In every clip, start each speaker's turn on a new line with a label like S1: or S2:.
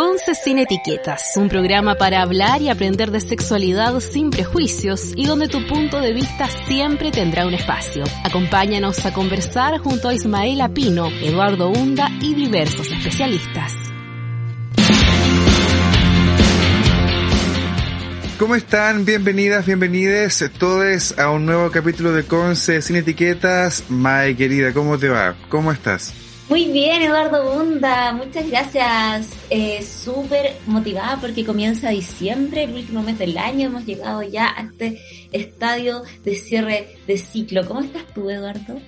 S1: Conce sin etiquetas, un programa para hablar y aprender de sexualidad sin prejuicios y donde tu punto de vista siempre tendrá un espacio. Acompáñanos a conversar junto a Ismael Pino, Eduardo Hunda y diversos especialistas.
S2: ¿Cómo están? Bienvenidas, bienvenides todos a un nuevo capítulo de Conce sin etiquetas. Mae querida, ¿cómo te va? ¿Cómo estás?
S3: Muy bien, Eduardo Bunda, muchas gracias. Eh, Súper motivada porque comienza diciembre, el último mes del año. Hemos llegado ya a este estadio de cierre de ciclo. ¿Cómo estás tú, Eduardo?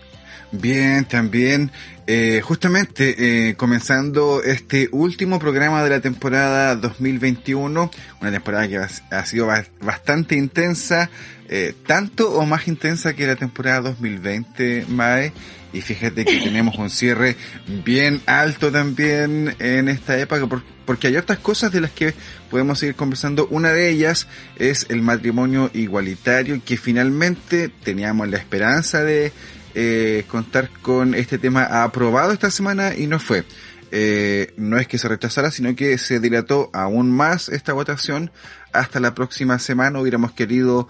S2: Bien, también. Eh, justamente eh, comenzando este último programa de la temporada 2021, una temporada que ha, sido bastante intensa, eh, tanto o más intensa que la temporada 2020, Mae. Y fíjate que tenemos un cierre bien alto también en esta época, porque hay otras cosas de las que podemos seguir conversando. Una de ellas es el matrimonio igualitario, que finalmente teníamos la esperanza de eh, contar con este tema aprobado esta semana y no fue. Eh, no es que se rechazara, sino que se dilató aún más esta votación hasta la próxima semana. Hubiéramos querido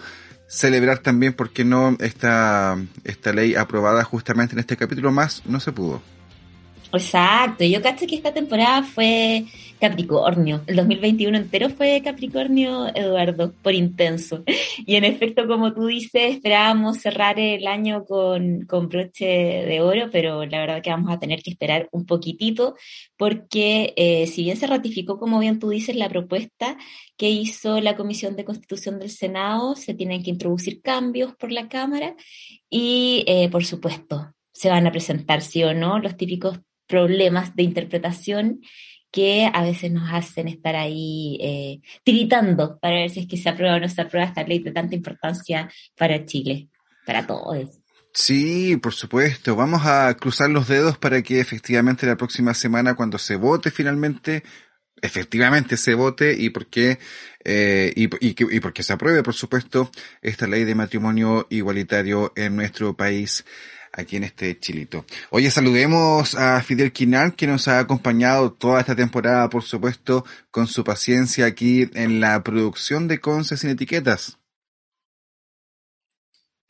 S2: celebrar también, porque no, esta, esta ley aprobada justamente en este capítulo más no se pudo.
S3: Exacto, yo caché que esta temporada fue Capricornio, el 2021 entero fue Capricornio, Eduardo, por intenso. Y en efecto, como tú dices, esperábamos cerrar el año con, con broche de oro, pero la verdad que vamos a tener que esperar un poquitito, porque eh, si bien se ratificó, como bien tú dices, la propuesta que hizo la Comisión de Constitución del Senado, se tienen que introducir cambios por la Cámara y, eh, por supuesto, se van a presentar, sí o no, los típicos problemas de interpretación que a veces nos hacen estar ahí eh, tiritando para ver si es que se aprueba o no se aprueba esta ley de tanta importancia para Chile, para todos.
S2: Sí, por supuesto. Vamos a cruzar los dedos para que efectivamente la próxima semana, cuando se vote finalmente, efectivamente se vote y porque eh, y, y, y porque se apruebe, por supuesto, esta ley de matrimonio igualitario en nuestro país aquí en este chilito. Oye, saludemos a Fidel Quinal, que nos ha acompañado toda esta temporada, por supuesto, con su paciencia aquí en la producción de Conce sin etiquetas.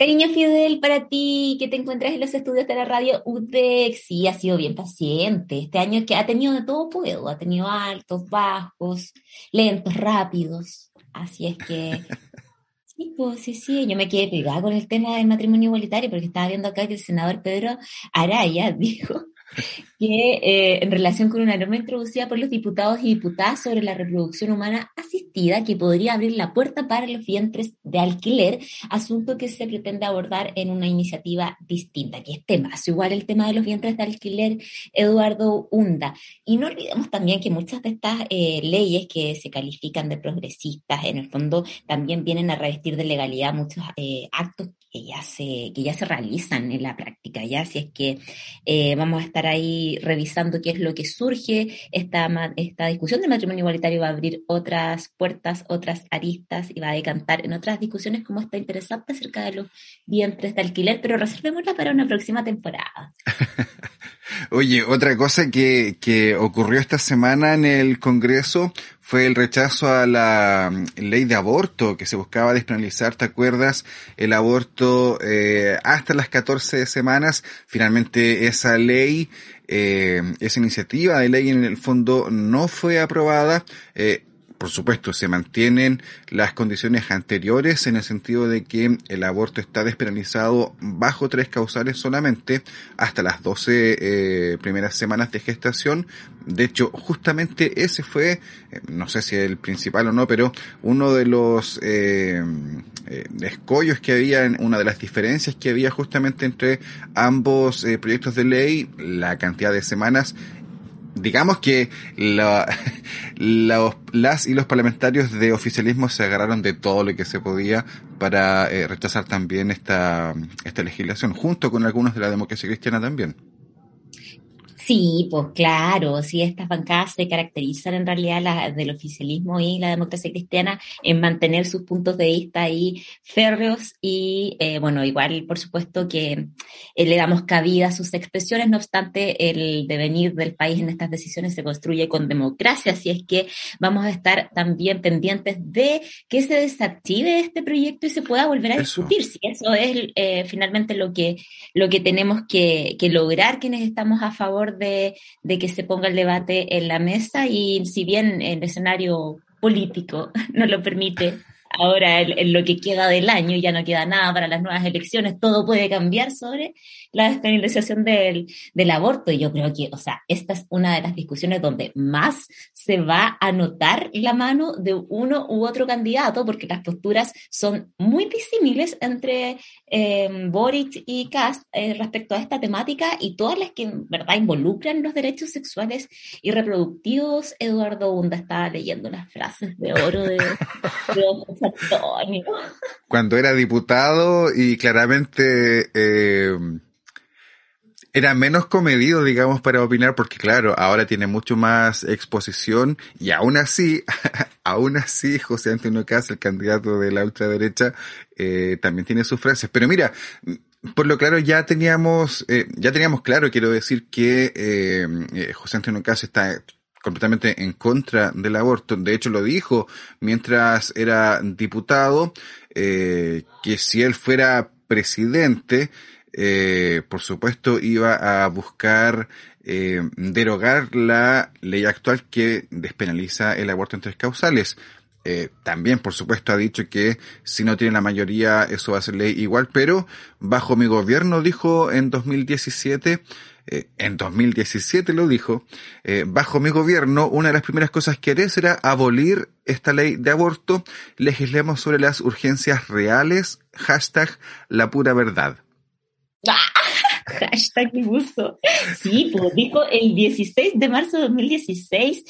S3: Cariño Fidel, para ti que te encuentras en los estudios de la radio UDEX, sí, ha sido bien paciente. Este año que ha tenido de todo puedo, ha tenido altos, bajos, lentos, rápidos. Así es que Sí, pues sí, sí, yo me quedé pegada con el tema del matrimonio igualitario porque estaba viendo acá que el senador Pedro Araya dijo que eh, en relación con una norma introducida por los diputados y diputadas sobre la reproducción humana asistida que podría abrir la puerta para los vientres de alquiler, asunto que se pretende abordar en una iniciativa distinta, que es tema, igual el tema de los vientres de alquiler, Eduardo Hunda. Y no olvidemos también que muchas de estas eh, leyes que se califican de progresistas, en el fondo también vienen a revestir de legalidad muchos eh, actos que ya se, que ya se realizan en la práctica, ya si es que eh, vamos a estar ahí revisando qué es lo que surge, esta, esta discusión del matrimonio igualitario va a abrir otras puertas, otras aristas y va a decantar en otras discusiones como esta interesante acerca de los vientres de alquiler, pero reservémosla para una próxima temporada.
S2: Oye, otra cosa que, que ocurrió esta semana en el Congreso fue el rechazo a la mm, ley de aborto que se buscaba despenalizar, ¿te acuerdas? El aborto eh, hasta las 14 semanas. Finalmente esa ley, eh, esa iniciativa de ley en el fondo no fue aprobada. Eh, por supuesto, se mantienen las condiciones anteriores en el sentido de que el aborto está despenalizado bajo tres causales solamente hasta las 12 eh, primeras semanas de gestación. De hecho, justamente ese fue, eh, no sé si el principal o no, pero uno de los eh, escollos que había, una de las diferencias que había justamente entre ambos proyectos de ley, la cantidad de semanas digamos que la, las y los parlamentarios de oficialismo se agarraron de todo lo que se podía para eh, rechazar también esta, esta legislación, junto con algunos de la democracia cristiana también.
S3: Sí, pues claro, sí, estas bancadas se caracterizan en realidad la, del oficialismo y la democracia cristiana en mantener sus puntos de vista ahí férreos y, eh, bueno, igual, por supuesto que eh, le damos cabida a sus expresiones, no obstante, el devenir del país en estas decisiones se construye con democracia, así es que vamos a estar también pendientes de que se desactive este proyecto y se pueda volver a discutir, si eso es eh, finalmente lo que, lo que tenemos que, que lograr quienes estamos a favor de, que se ponga el debate en la mesa y si bien el escenario político no lo permite, ahora en, lo que queda del año, ya no queda nada para las nuevas elecciones, todo puede cambiar sobre la despenalización del, del aborto. Y yo creo que, o sea, esta es una de las discusiones donde más se va a notar la mano de uno u otro candidato, porque las posturas son muy disímiles entre eh, Boric y Kass eh, respecto a esta temática y todas las que en verdad involucran los derechos sexuales y reproductivos. Eduardo Hunda estaba leyendo las frases de oro de, de Antonio.
S2: Cuando era diputado y claramente... Eh, era menos comedido, digamos, para opinar, porque claro, ahora tiene mucho más exposición y aún así, aún así, José Antonio Casa, el candidato de la ultraderecha, eh, también tiene sus frases. Pero mira, por lo claro, ya teníamos, eh, ya teníamos claro, quiero decir, que eh, eh José Antonio Casa está completamente en contra del aborto. De hecho, lo dijo mientras era diputado, eh, que si él fuera presidente, eh, por supuesto, iba a buscar eh, derogar la ley actual que despenaliza el aborto en tres causales. Eh, también, por supuesto, ha dicho que si no tiene la mayoría, eso va a ser ley igual, pero bajo mi gobierno, dijo en 2017, eh, en 2017 lo dijo, eh, bajo mi gobierno, una de las primeras cosas que haré será abolir esta ley de aborto, legislemos sobre las urgencias reales, hashtag la pura verdad.
S3: Hashtag mi gusto. Sí, pues dijo el 16 de marzo de 2016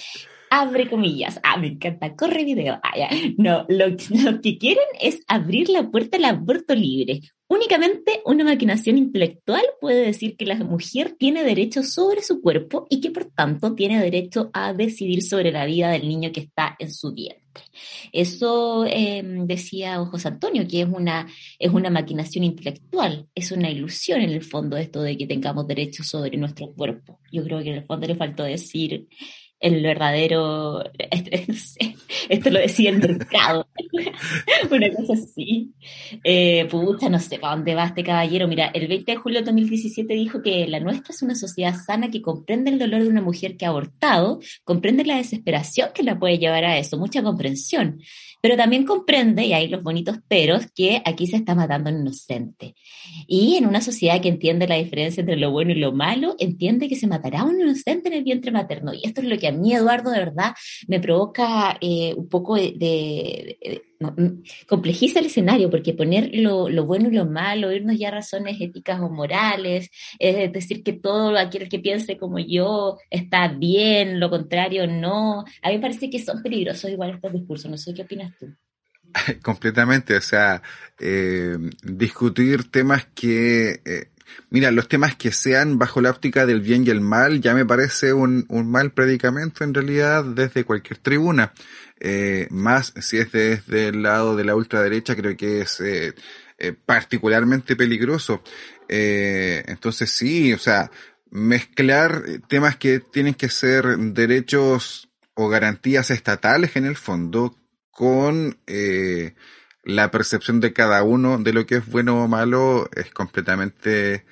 S3: abre comillas. Ah, me encanta, corre video. Ah. No, lo, lo, que quieren es abrir la puerta al aborto libre. Únicamente una maquinación intelectual puede decir que la mujer tiene derecho sobre su cuerpo y que por tanto tiene derecho a decidir sobre la vida del niño que está en su vientre. Eso eh, decía José Antonio, que es una, es una maquinación intelectual, es una ilusión en el fondo esto de que tengamos derecho sobre nuestro cuerpo. Yo creo que en el fondo le faltó decir el verdadero, esto lo decía el mercado, una cosa así. Eh, pucha, no sé para dónde va este caballero. Mira, el 20 de julio de 2017 dijo que la nuestra es una sociedad sana que comprende el dolor de una mujer que ha abortado, comprende la desesperación que la puede llevar a eso, mucha comprensión pero también comprende, y hay los bonitos peros, que aquí se está matando un inocente. Y en una sociedad que entiende la diferencia entre lo bueno y lo malo, entiende que se matará un inocente en el vientre materno. Y esto es lo que a mí, Eduardo, de verdad, me provoca eh, un poco de Mm, complejiza el escenario, porque poner lo, bueno y lo malo, irnos ya a razones éticas o morales, es decir, que todo aquel que piense como yo está bien, lo contrario no. A mí me parece que son peligrosos igual estos discursos, no sé qué opinas tú.
S2: Completamente, o sea, eh, discutir temas que... Eh, mira, los temas que sean bajo la óptica del bien y el mal ya me parece un, un mal predicamento en realidad desde cualquier tribuna. Eh, más si es desde el lado de la ultraderecha, creo que es eh, eh, particularmente peligroso. entonces sí, o sea, mezclar temas que tienen que ser derechos o garantías estatales en el fondo con la percepción de cada uno de lo que es bueno o malo es completamente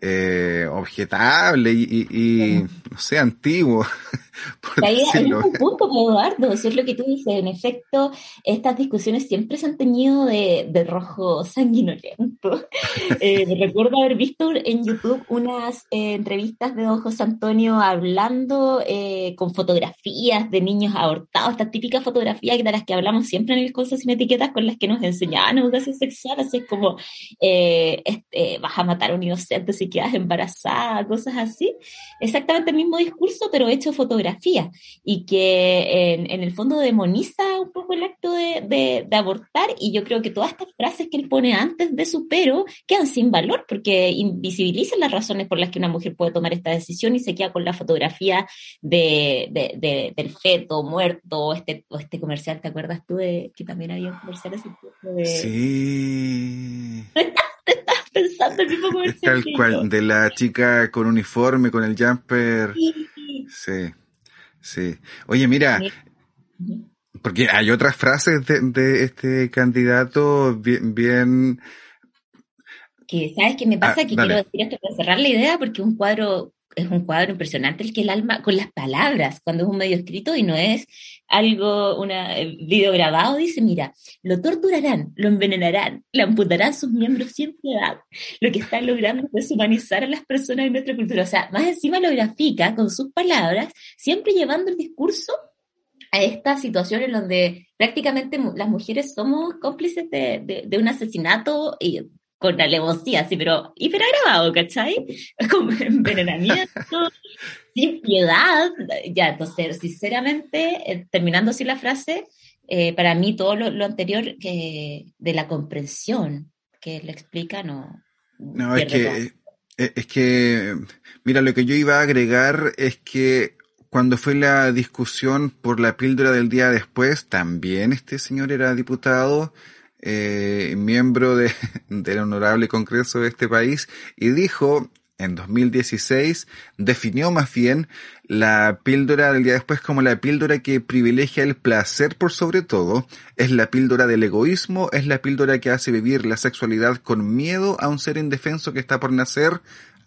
S2: eh, objetable y, y, no sé, antiguo.
S3: Ahí hay un punto, Eduardo, eso es lo que tú dices. En efecto, estas discusiones siempre se han tenido de, de rojo sanguinolento. eh, recuerdo haber visto en YouTube unas eh, entrevistas de don José Antonio hablando eh, con fotografías de niños abortados, estas típicas fotografías de las que hablamos siempre en el curso sin etiquetas con las que nos enseñaban educación sexual, así es como eh, este, vas a matar a un inocente si quedas embarazada, cosas así. Exactamente el mismo discurso, pero hecho fotografía. Y que en, el fondo demoniza un poco el acto de, de, abortar. Y yo creo que todas estas frases que él pone antes de su pero quedan sin valor porque invisibilizan las razones por las que una mujer puede tomar esta decisión y se queda con la fotografía de, de, del feto muerto este, o este comercial, ¿te acuerdas tú de que también había un comercial así? De...
S2: Sí.
S3: Pensando el mismo comercial.
S2: Tal cual, de la chica con uniforme, con el jumper. Sí, sí. Oye, mira, porque hay otras frases de, de este candidato bien, bien
S3: que sabes qué me pasa ah, que quiero decir esto para cerrar la idea porque un cuadro es un cuadro impresionante el que el alma, con las palabras, cuando es un medio escrito y no es algo, un eh, video grabado, dice, mira, lo torturarán, lo envenenarán, le amputarán sus miembros sin piedad. Lo que está logrando es humanizar a las personas en nuestra cultura. O sea, más encima lo grafica con sus palabras, siempre llevando el discurso a esta situación en donde prácticamente las mujeres somos cómplices de, de un asesinato y con alevosía, sí, pero hiperagravado, ¿cachai? Con envenenamiento, sin piedad. Ya, entonces, sinceramente, eh, terminando así la frase, eh, para mí todo lo, anterior que de la comprensión que le explica no.
S2: No, es que, eh, es que, mira, lo que yo iba a agregar es que cuando fue la discusión por la píldora del día después, también este señor era diputado eh, miembro de, del honorable Congreso de este país, y dijo en 2016, definió más bien la píldora del día después como la píldora que privilegia el placer por sobre todo, es la píldora del egoísmo, es la píldora que hace vivir la sexualidad con miedo a un ser indefenso que está por nacer,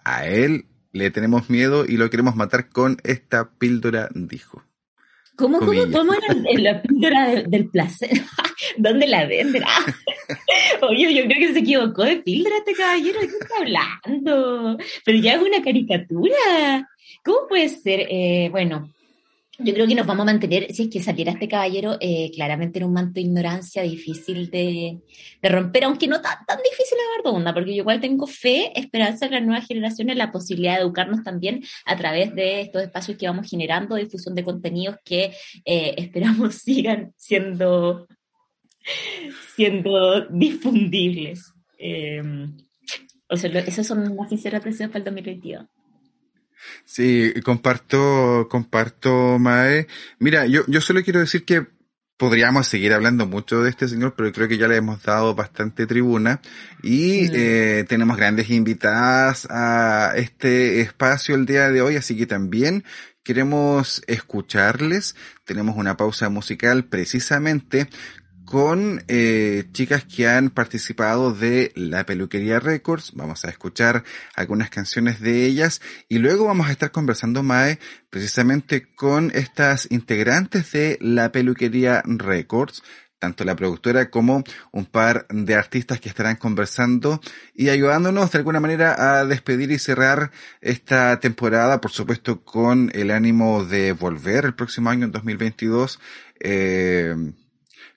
S2: a él le tenemos miedo y lo queremos matar con esta píldora, dijo.
S3: ¿Cómo, cómo, cómo era la píldora del placer? ¿Dónde la vendrá? Oye, yo creo que se equivocó de píldora este caballero. ¿De qué está hablando? Pero ya es una caricatura. ¿Cómo puede ser? Eh, bueno, yo creo que nos vamos a mantener, si es que saliera este caballero, eh, claramente en un manto de ignorancia difícil de, romper, aunque no tan, tan difícil de dar onda, porque yo igual tengo fe, esperanza en las nuevas generaciones, la posibilidad de educarnos también a través de estos espacios que vamos generando, difusión de contenidos que eh, esperamos sigan siendo, siendo difundibles. Eh, o sea, esas son una sincera presión para el 2022.
S2: Sí, comparto, comparto, Mae. Mira, yo, yo solo quiero decir que podríamos seguir hablando mucho de este señor, pero creo que ya le hemos dado bastante tribuna y eh, tenemos grandes invitadas a este espacio el día de hoy, así que también queremos escucharles. Tenemos una pausa musical precisamente con eh, chicas que han participado de la Peluquería Records. Vamos a escuchar algunas canciones de ellas y luego vamos a estar conversando, Mae, precisamente con estas integrantes de la Peluquería Records tanto la productora como un par de artistas que estarán conversando y ayudándonos de alguna manera a despedir y cerrar esta temporada, por supuesto con el ánimo de volver el próximo año en 2022. Eh,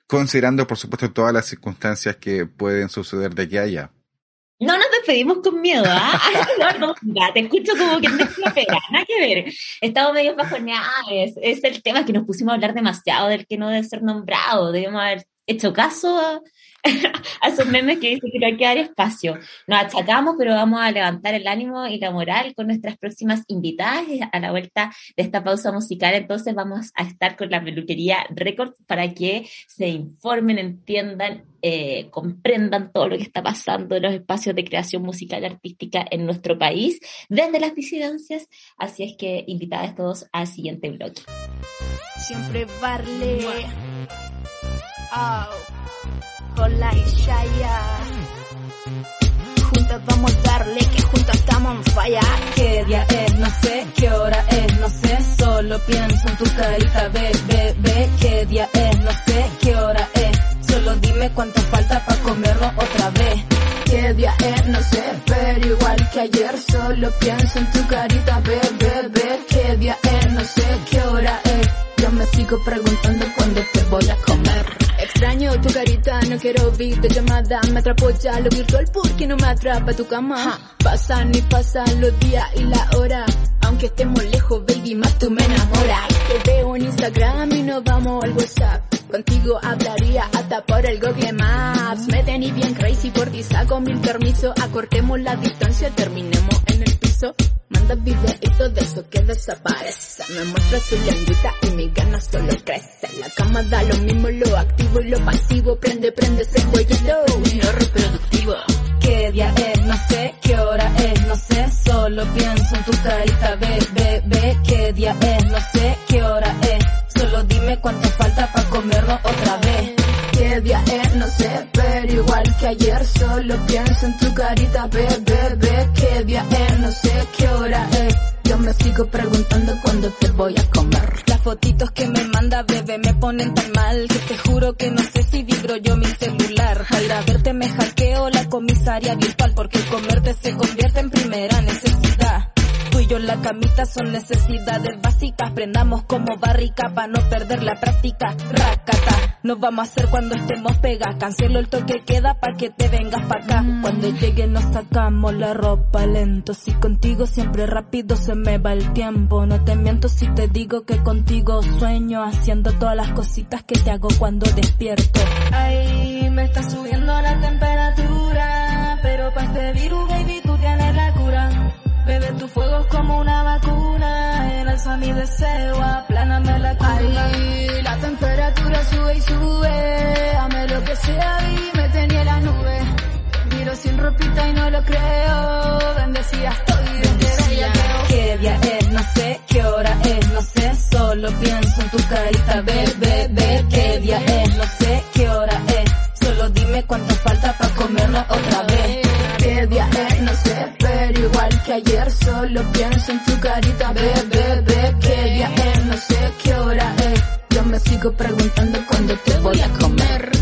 S2: considerando por supuesto todas las circunstancias que pueden suceder de aquí a allá.
S3: No nos despedimos con miedo, ¿ah? no, te escucho como que no es la pega, nada que ver. Estamos medio bajoneados, es el tema que nos pusimos a hablar demasiado del que no debe ser nombrado, debemos haber hecho caso a, a esos memes que dicen que no hay que dar espacio. Nos achacamos, pero vamos a levantar el ánimo y la moral con nuestras próximas invitadas. A la vuelta de esta pausa musical, entonces vamos a estar con la peluquería Records para que se informen, entiendan, eh, comprendan todo lo que está pasando en los espacios de creación musical y artística en nuestro país desde las disidencias. Así es que invitadas todos al siguiente bloque.
S4: Siempre Barley. Oh con la Ishaya. Juntas vamos a darle que juntas estamos en falla.
S5: ¿Qué día es? No sé. ¿Qué hora es? No sé. Solo pienso en tu carita, bebé. Be, ¿Qué día es? No sé. ¿Qué hora es? Solo dime cuánto falta para comerlo otra vez. ¿Qué día es? No sé. Pero igual que ayer, solo pienso en tu carita, bebé. Be, ¿Qué día es? No sé. ¿Qué hora es? Yo me sigo preguntando cuándo te voy a comer.
S4: Extraño tu carita, no quiero oír llamada. Me atrapó ya lo virtual porque no me atrapa tu cama. Pasan y pasan los días y la hora. Aunque estemos lejos, baby, más tú me enamoras. Te veo en Instagram y nos vamos al WhatsApp. Contigo hablaría hasta por el Google Maps. Tení bien crazy por ti, saco mil permisos. Acortemos la distancia, terminemos en el piso. Manda videitos de eso que desaparece. Me muestra su lengüita y mi ganas solo crece. La cama da lo mismo, lo activo y lo pasivo. Prende, prende ese cuellito, no reproductivo.
S5: ¿Qué día es? No sé. ¿Qué hora es? No sé. Solo pienso en tu carita, ve, ve, ve. ¿Qué día es? No sé. ¿Qué hora es? Solo dime cuánto falta para comernos otra vez.
S4: ¿Qué día es? No sé, pero igual que ayer solo pienso en tu carita, bebé, bebé. ¿Qué día es? No sé qué hora es.
S5: Yo me sigo preguntando cuándo te voy a comer.
S4: Las fotitos que me manda bebé me ponen tan mal que te juro que no sé si vibro yo mi celular. Para ir a verte me hackeo la comisaria virtual porque comerte se convierte en necesidad. Tú y yo en la camita son necesidades básicas. Prendamos como barrica para no perder la práctica. Racata, nos vamos a hacer cuando estemos pegas. Cancelo el toque queda para que te vengas para acá.
S5: Cuando llegue nos sacamos la ropa lento. Si contigo siempre rápido se me va el tiempo. No te miento si te digo que contigo sueño. Haciendo todas las cositas que te hago cuando despierto.
S4: Ay, me está subiendo la temperatura. Pero para este virus, baby, Bebe tu fuego es como una vacuna. Enalza mi deseo, apláname la curva. Ay, la temperatura sube y sube. Ame lo que sea y me tenía en la nube. Miro sin ropita y no lo creo. Bendecida estoy creo.
S5: ¿Qué día es? No sé. ¿Qué hora es? No sé. Solo pienso en tu carita, ve, ve. ¿Qué día es? No sé. ¿Qué hora es? Solo dime cuánto falta para comernos otra vez.
S4: ¿Qué día es? No sé, pero igual que ayer solo pienso en tu carita, bebé, bebé. ¿Qué día es? No sé qué hora es.
S5: Yo me sigo preguntando cuándo te voy a comer.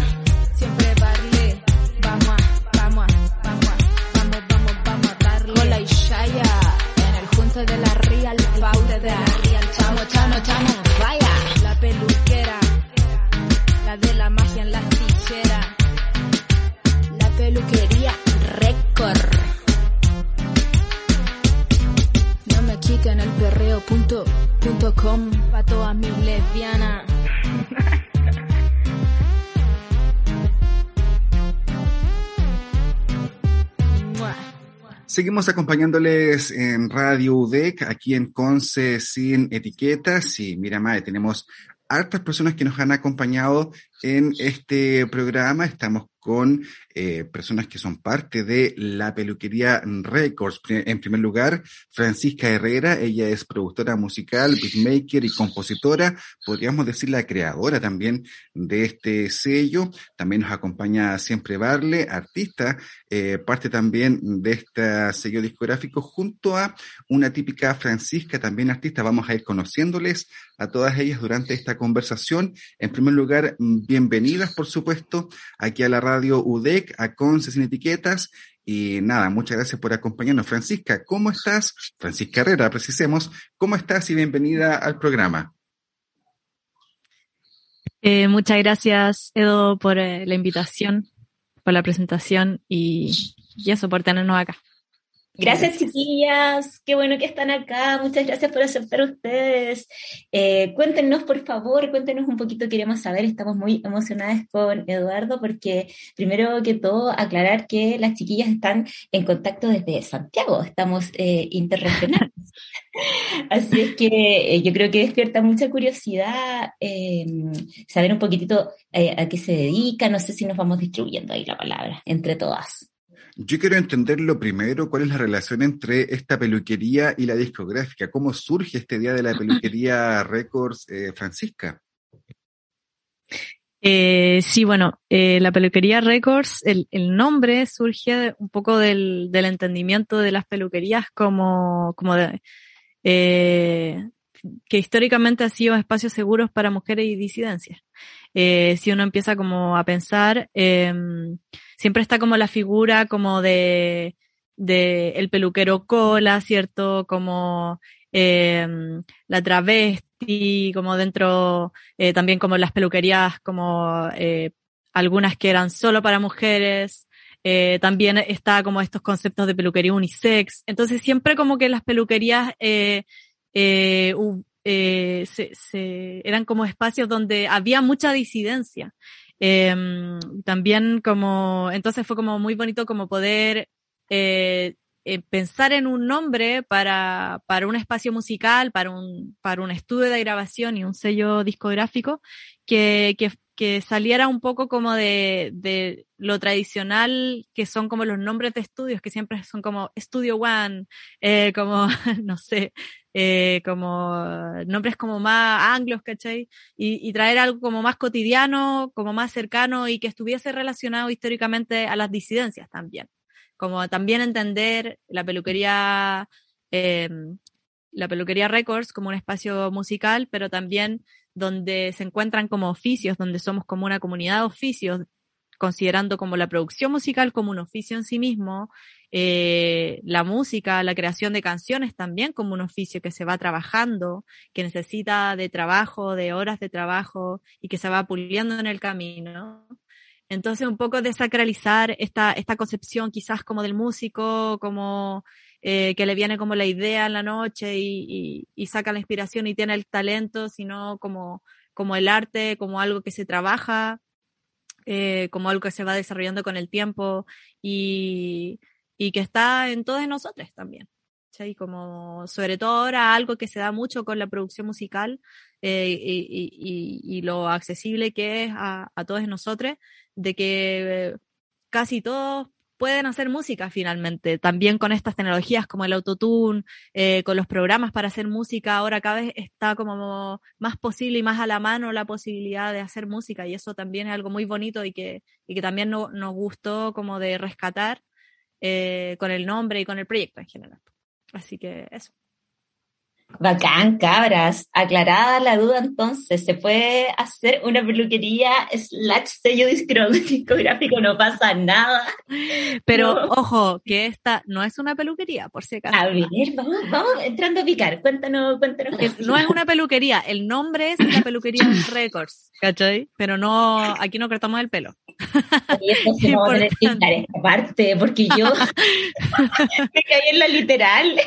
S2: Seguimos acompañándoles en Radio UDEC, aquí en Conce sin etiquetas. Y mira, Mae, tenemos hartas personas que nos han acompañado en este programa. Estamos con eh, personas que son parte de la peluquería Records. En primer lugar, Francisca Herrera, ella es productora musical, beatmaker y compositora, podríamos decir la creadora también de este sello. También nos acompaña Siempre Barle, artista, eh, parte también de este sello discográfico, junto a una típica Francisca, también artista. Vamos a ir conociéndoles a todas ellas durante esta conversación. En primer lugar, bienvenidas, por supuesto, aquí a la radio UDEC, a Conce Sin Etiquetas. Y nada, muchas gracias por acompañarnos. Francisca, ¿cómo estás? Francisca Herrera, precisemos. ¿Cómo estás y bienvenida al programa?
S6: Eh, muchas gracias, Edo, por eh, la invitación, por la presentación y, y eso, por tenernos acá.
S3: Gracias, chiquillas. Qué bueno que están acá. Muchas gracias por aceptar ustedes. Eh, cuéntenos, por favor, cuéntenos un poquito. Queremos saber. Estamos muy emocionadas con Eduardo porque, primero que todo, aclarar que las chiquillas están en contacto desde Santiago. Estamos eh, interregionales. Así es que eh, yo creo que despierta mucha curiosidad eh, saber un poquitito eh, a qué se dedica. No sé si nos vamos distribuyendo ahí la palabra entre todas.
S2: Yo quiero entender lo primero, cuál es la relación entre esta peluquería y la discográfica. ¿Cómo surge este día de la peluquería Records, eh, Francisca?
S6: Eh, sí, bueno, eh, la peluquería Records, el, el nombre surge un poco del, del entendimiento de las peluquerías como, como de, eh, que históricamente han sido espacios seguros para mujeres y disidencias. Eh, si uno empieza como a pensar, eh, siempre está como la figura como de, de el peluquero cola, ¿cierto? Como eh, la travesti como dentro, eh, también como las peluquerías, como eh, algunas que eran solo para mujeres, también está como estos conceptos de peluquería unisex. Entonces siempre como que las peluquerías se, se, eran como espacios donde había mucha disidencia. Em, también como, entonces fue como muy bonito como poder pensar en un nombre para, para un espacio musical, para un, para un estudio de grabación y un sello discográfico que, que, que saliera un poco como de, de, lo tradicional que son como los nombres de estudios, que siempre son como Studio One, eh, como, no sé, eh, como nombres como más anglos, ¿cachai? Y, y, traer algo como más cotidiano, como más cercano y que estuviese relacionado históricamente a las disidencias también. Como también entender la peluquería, eh, la peluquería Records como un espacio musical, pero también donde se encuentran como oficios, donde somos como una comunidad de oficios, considerando como la producción musical como un oficio en sí mismo, eh, la música, la creación de canciones también como un oficio que se va trabajando, que necesita de trabajo, de horas de trabajo y que se va puliendo en el camino. Entonces, un poco desacralizar esta, esta concepción quizás como del músico, como eh, que le viene como la idea en la noche y, y, saca la inspiración y tiene el talento, sino como, como el arte, como algo que se trabaja, eh, como algo que se va desarrollando con el tiempo y, y que está en todos nosotros también. ¿sí? Como sobre todo ahora algo que se da mucho con la producción musical eh, y, y, lo accesible que es a, a todos nosotros, de que casi todos pueden hacer música finalmente, también con estas tecnologías como el autotune, eh, con los programas para hacer música, ahora cada vez está como más posible y más a la mano la posibilidad de hacer música y eso también es algo muy bonito y que, y que también no, nos gustó como de rescatar eh, con el nombre y con el proyecto en general. Así que eso.
S3: Bacán, cabras. Aclarada la duda entonces, ¿se puede hacer una peluquería slash sello discográfico? No pasa nada.
S6: Pero no. ojo, que esta no es una peluquería, por si acaso.
S3: A ver, vamos, vamos entrando a picar. Cuéntanos, cuéntanos.
S6: Es, no es una peluquería, el nombre es la peluquería Records, ¿cachai? Pero no, aquí no cortamos el pelo.
S3: Y eso se a esta parte, porque yo me caí en la literal.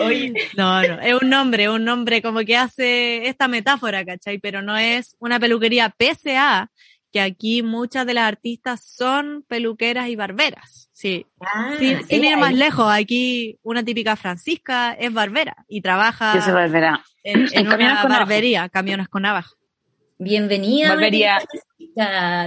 S3: Oye.
S6: No, no, es un nombre, un nombre como que hace esta metáfora, ¿cachai? Pero no es una peluquería PSA, que aquí muchas de las artistas son peluqueras y barberas. Sí. Ah, sin, sin ir más lejos, aquí una típica Francisca es barbera y trabaja
S7: Yo soy barbera.
S6: en, en, en una barbería, navaja. camiones con navaja.
S3: Bienvenida.
S7: Barbería.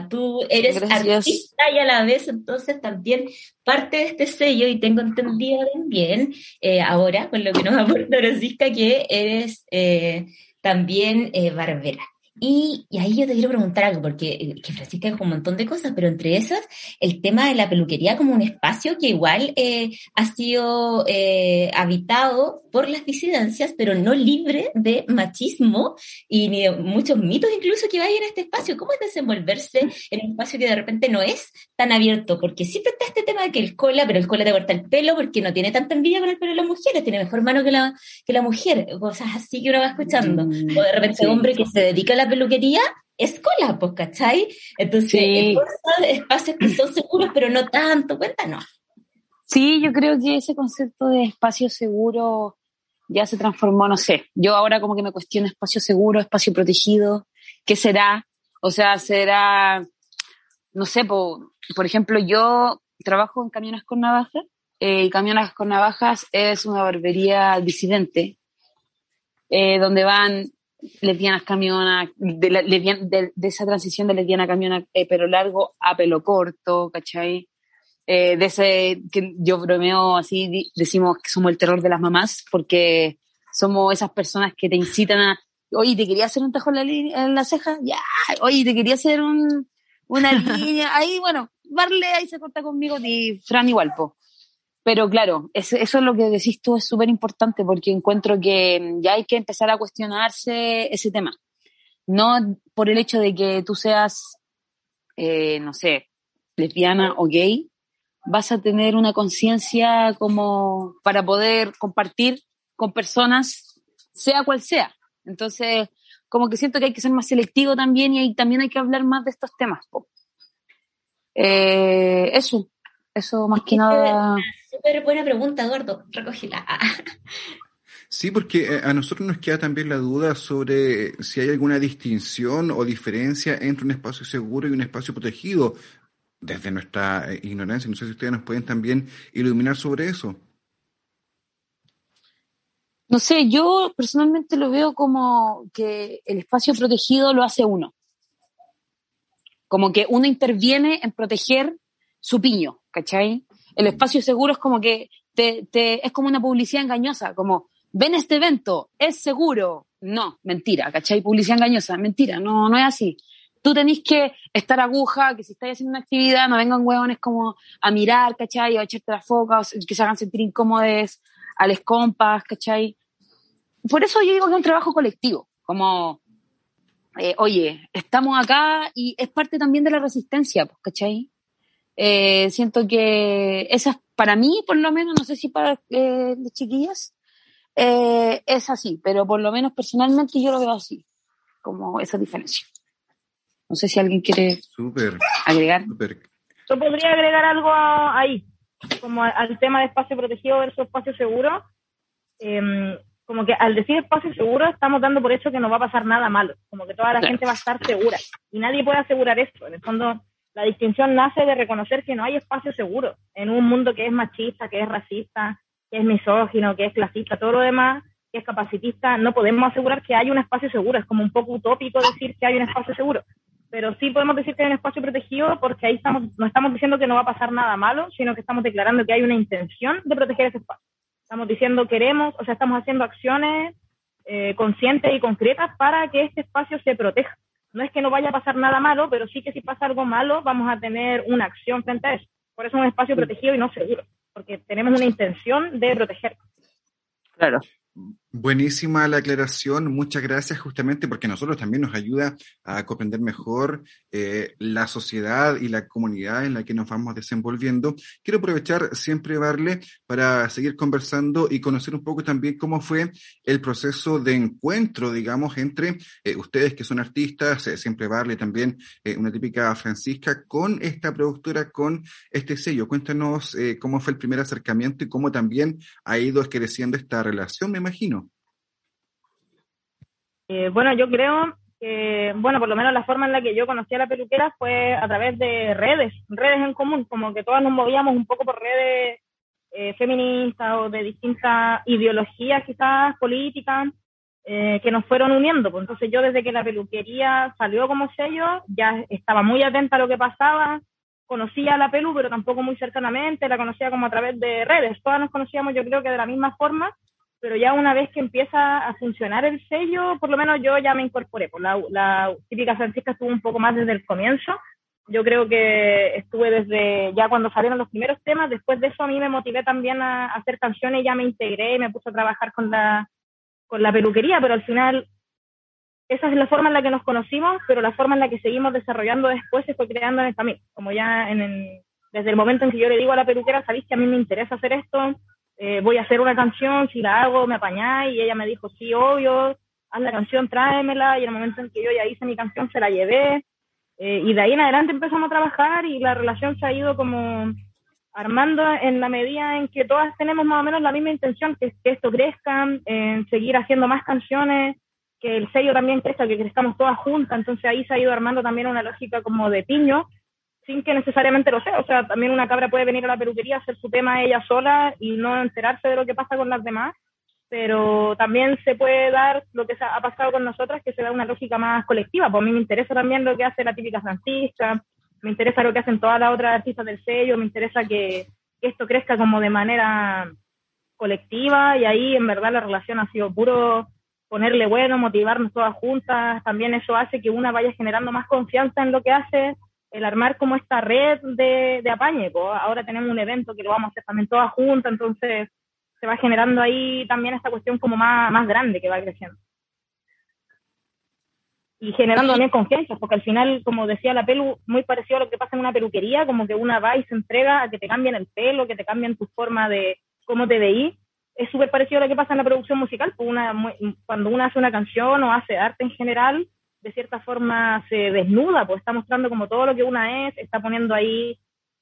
S3: Tú eres Gracias. artista y a la vez entonces también parte de este sello y tengo entendido también eh, ahora con lo que nos aporta Francisca que eres eh, también eh, barbera. Y, y, ahí yo te quiero preguntar algo, porque que Francisca dijo un montón de cosas, pero entre esas, el tema de la peluquería como un espacio que igual eh, ha sido eh, habitado por las disidencias, pero no libre de machismo y ni de muchos mitos incluso que hay en este espacio. ¿Cómo es desenvolverse en un espacio que de repente no es tan abierto? Porque siempre está este tema de que el cola, pero el cola te corta el pelo porque no tiene tanta envidia con el pelo de las mujeres, tiene mejor mano que la, que la mujer, cosas así que uno va escuchando. O de repente sí. hombre que se dedica a la peluquería es cola, pues, ¿cachai? Entonces, sí. espacios que son seguros, pero no tanto, cuéntanos.
S7: Sí, yo creo que ese concepto de espacio seguro ya se transformó, no sé, yo ahora como que me cuestiono espacio seguro, espacio protegido, ¿qué será? O sea, será, no sé, por, por ejemplo, yo trabajo en Camiones con Navajas, eh, y Camiones con Navajas es una barbería disidente, eh, donde van lesbianas camionas, de, la, lesbian, de, de, esa transición de lesbiana camiona eh, pelo largo a pelo corto, ¿cachai? Eh, de ese que yo bromeo así, decimos que somos el terror de las mamás, porque somos esas personas que te incitan a, oye, ¿te quería hacer un tajo en la, en la ceja? Ya, oye, ¿te quería hacer un, una línea? Ahí, bueno, Barle ahí se corta conmigo y Fran igual, po. Pero claro, eso, es lo que decís tú, es súper importante porque encuentro que ya hay que empezar a cuestionarse ese tema. No por el hecho de que tú seas, eh, no sé, lesbiana o gay, vas a tener una conciencia como para poder compartir con personas, sea cual sea. Entonces, como que siento que hay que ser más selectivo también y ahí también hay que hablar más de estos temas. Eh, eso, eso más que nada.
S3: Súper buena pregunta, Eduardo. Recógela.
S2: Sí, porque eh, a nosotros nos queda también la duda sobre si hay alguna distinción o diferencia entre un espacio seguro y un espacio protegido, desde nuestra eh, ignorancia. No sé si ustedes nos pueden también iluminar sobre eso.
S7: No sé, yo personalmente lo veo como que el espacio protegido lo hace uno. Como que uno interviene en proteger su piño, ¿cachai? El espacio seguro es como que te, te, es como una publicidad engañosa, como ven este evento, es seguro. No, mentira, ¿cachai? Publicidad engañosa, mentira, no, no es así. Tú tenés que estar aguja, que si estás haciendo una actividad no vengan huevones como a mirar, ¿cachai? O a echarte la foca, que se hagan sentir incómodos a les compas, ¿cachai? Por eso yo digo que es un trabajo colectivo, como, eh, oye, estamos acá y es parte también de la resistencia, pues, ¿cachai? Eh, siento que esa, para mí, por lo menos, no sé si para eh, las chiquillas, eh, es así, pero por lo menos personalmente yo lo veo así, como esa diferencia. No sé si alguien quiere agregar.
S8: Yo podría agregar algo ahí, como al tema de espacio protegido versus espacio seguro. Em, como que al decir espacio seguro estamos dando por hecho que no va a pasar nada malo, como que toda la gente va a estar segura y nadie puede asegurar eso. En el fondo, la distinción nace de reconocer que no hay espacio seguro en un mundo que es machista, que es racista, que es misógino, que es clasista, todo lo demás, que es capacitista, no podemos asegurar que hay un espacio seguro. Es como un poco utópico decir que hay un espacio seguro. Pero sí podemos decir que hay un espacio protegido porque ahí estamos, no estamos diciendo que no va a pasar nada malo, sino que estamos declarando que hay una intención de proteger ese espacio. Estamos diciendo queremos, o sea, estamos haciendo acciones eh, conscientes y concretas para que este espacio se proteja. No es que no vaya a pasar nada malo, pero sí que si pasa algo malo vamos a tener una acción frente a eso. Por eso es un espacio protegido y no seguro porque tenemos una intención de proteger.
S7: Claro.
S2: Buenísima la aclaración, muchas gracias justamente porque nosotros también nos ayuda a comprender mejor eh, la sociedad y la comunidad en la que nos vamos desenvolviendo. Quiero aprovechar siempre, Barle, para seguir conversando y conocer un poco también cómo fue el proceso de encuentro, digamos, entre eh, ustedes que son artistas, eh, siempre Barle también, una típica Francisca, con esta productora, con este sello. Cuéntanos cómo fue el primer acercamiento y cómo también ha ido creciendo esta relación, me imagino.
S8: Eh, bueno, yo creo que, bueno, por lo menos la forma en la que yo conocí a la peluquera fue a través de redes, redes en común, como que todas nos movíamos un poco por redes eh, feministas o de distintas ideologías quizás políticas eh, que nos fueron uniendo. Pues entonces yo desde que la peluquería salió como sello ya estaba muy atenta a lo que pasaba, conocía a la pelu pero tampoco muy cercanamente, la conocía como a través de redes, todas nos conocíamos yo creo que de la misma forma pero ya una vez que empieza a funcionar el sello, por lo menos yo ya me incorporé. Pues la, la típica Francisca estuvo un poco más desde el comienzo. Yo creo que estuve desde ya cuando salieron los primeros temas. Después de eso a mí me motivé también a, hacer canciones ya me integré y me puse a trabajar con la, con la peluquería, pero al final esa es la forma en la que nos conocimos, pero la forma en la que seguimos desarrollando después se fue creando en el camino. Como ya en el, desde el momento en que yo le digo a la peluquera, sabéis que a mí me interesa hacer esto, eh, voy a hacer una canción, si la hago, me apañáis, y ella me dijo, sí, obvio, haz la canción, tráemela, y en el momento en que yo ya hice mi canción, se la llevé, eh, y de ahí en adelante empezamos a trabajar y la relación se ha ido como armando en la medida en que todas tenemos más o menos la misma intención, que, que esto crezca, en seguir haciendo más canciones, que el sello también crezca, que crezcamos todas juntas, entonces ahí se ha ido armando también una lógica como de piño, sin que necesariamente lo sea. O sea, también una cabra puede venir a la peluquería hacer su tema ella sola y no enterarse de lo que pasa con las demás, pero también se puede dar lo que ha pasado con nosotras, que se da una lógica más colectiva. Pues a mí me interesa también lo que hace la típica Francisca, me interesa lo que hacen todas las otras artistas del sello, me interesa que, esto crezca como de manera colectiva y ahí en verdad la relación ha sido puro ponerle bueno, motivarnos todas juntas, también eso hace que una vaya generando más confianza en lo que hace el armar como esta red de, de apañe. Pues ahora tenemos un evento que lo vamos a hacer también todas juntas, entonces se va generando ahí también esta cuestión como más, más grande que va creciendo. Y generando también confianza, porque al final, como decía la pelu, muy parecido a lo que pasa en una peluquería, como que una va y se entrega a que te cambien el pelo, que te cambien tu forma de cómo te veí, es súper parecido a lo que pasa en la producción musical, pues una, cuando uno hace una canción o hace arte en general, de cierta forma se desnuda, pues está mostrando como todo lo que una es, está poniendo ahí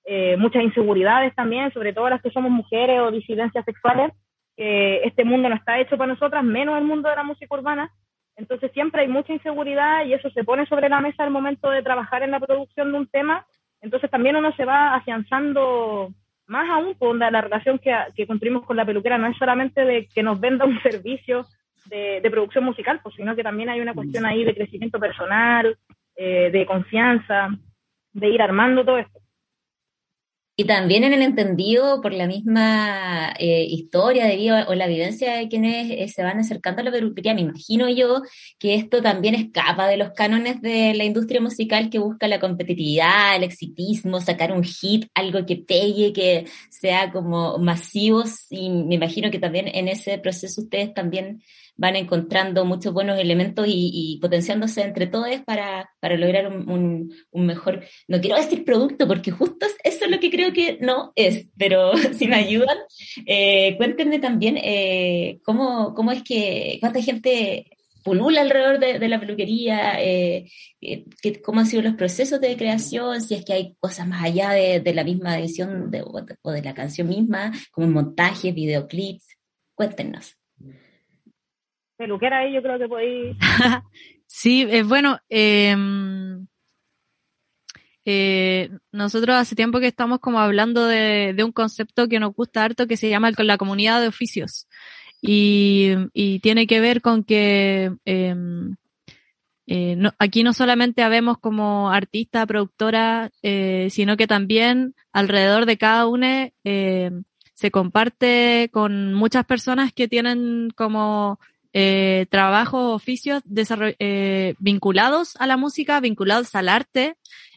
S8: eh, muchas inseguridades también, sobre todo las que somos mujeres o disidencias sexuales, que este mundo no está hecho para nosotras, menos el mundo de la música urbana. Entonces siempre hay mucha inseguridad y eso se pone sobre la mesa al momento de trabajar en la producción de un tema. Entonces también uno se va afianzando más aún con la relación que, que construimos con la peluquera. No es solamente de que nos venda un servicio de, producción musical, pues, sino que también hay una cuestión ahí de crecimiento personal, eh, de confianza, de ir armando todo esto.
S3: Y también en el entendido por la misma eh, historia de vida o la vivencia de quienes eh, se van acercando a la peluquería, me imagino yo que esto también escapa de los cánones de la industria musical que busca la competitividad, el exitismo, sacar un hit, algo que pegue, que sea como masivo. Y me imagino que también en ese proceso ustedes también van encontrando muchos buenos elementos y, potenciándose entre todos para, para lograr un, un, mejor, no quiero decir producto, porque justo eso es lo que creo que no es, pero si me ayudan, eh, cuéntenme también eh, cómo, cómo es que, cuánta gente pulula alrededor de, la peluquería, eh, cómo han sido los procesos de creación, si es que hay cosas más allá de, de la misma edición de, o de la canción misma, como montajes, videoclips. Cuéntenos
S8: peluquera ahí yo creo que podéis...
S6: sí, es bueno. Em, eh, nosotros hace tiempo que estamos como hablando de, un concepto que nos gusta harto que se llama la comunidad de oficios. Y, tiene que ver con que em, eh, aquí no solamente habemos como artista, productora, eh, sino que también alrededor de cada una se comparte con muchas personas que tienen como eh, trabajos, oficios eh, vinculados a la música, vinculados al arte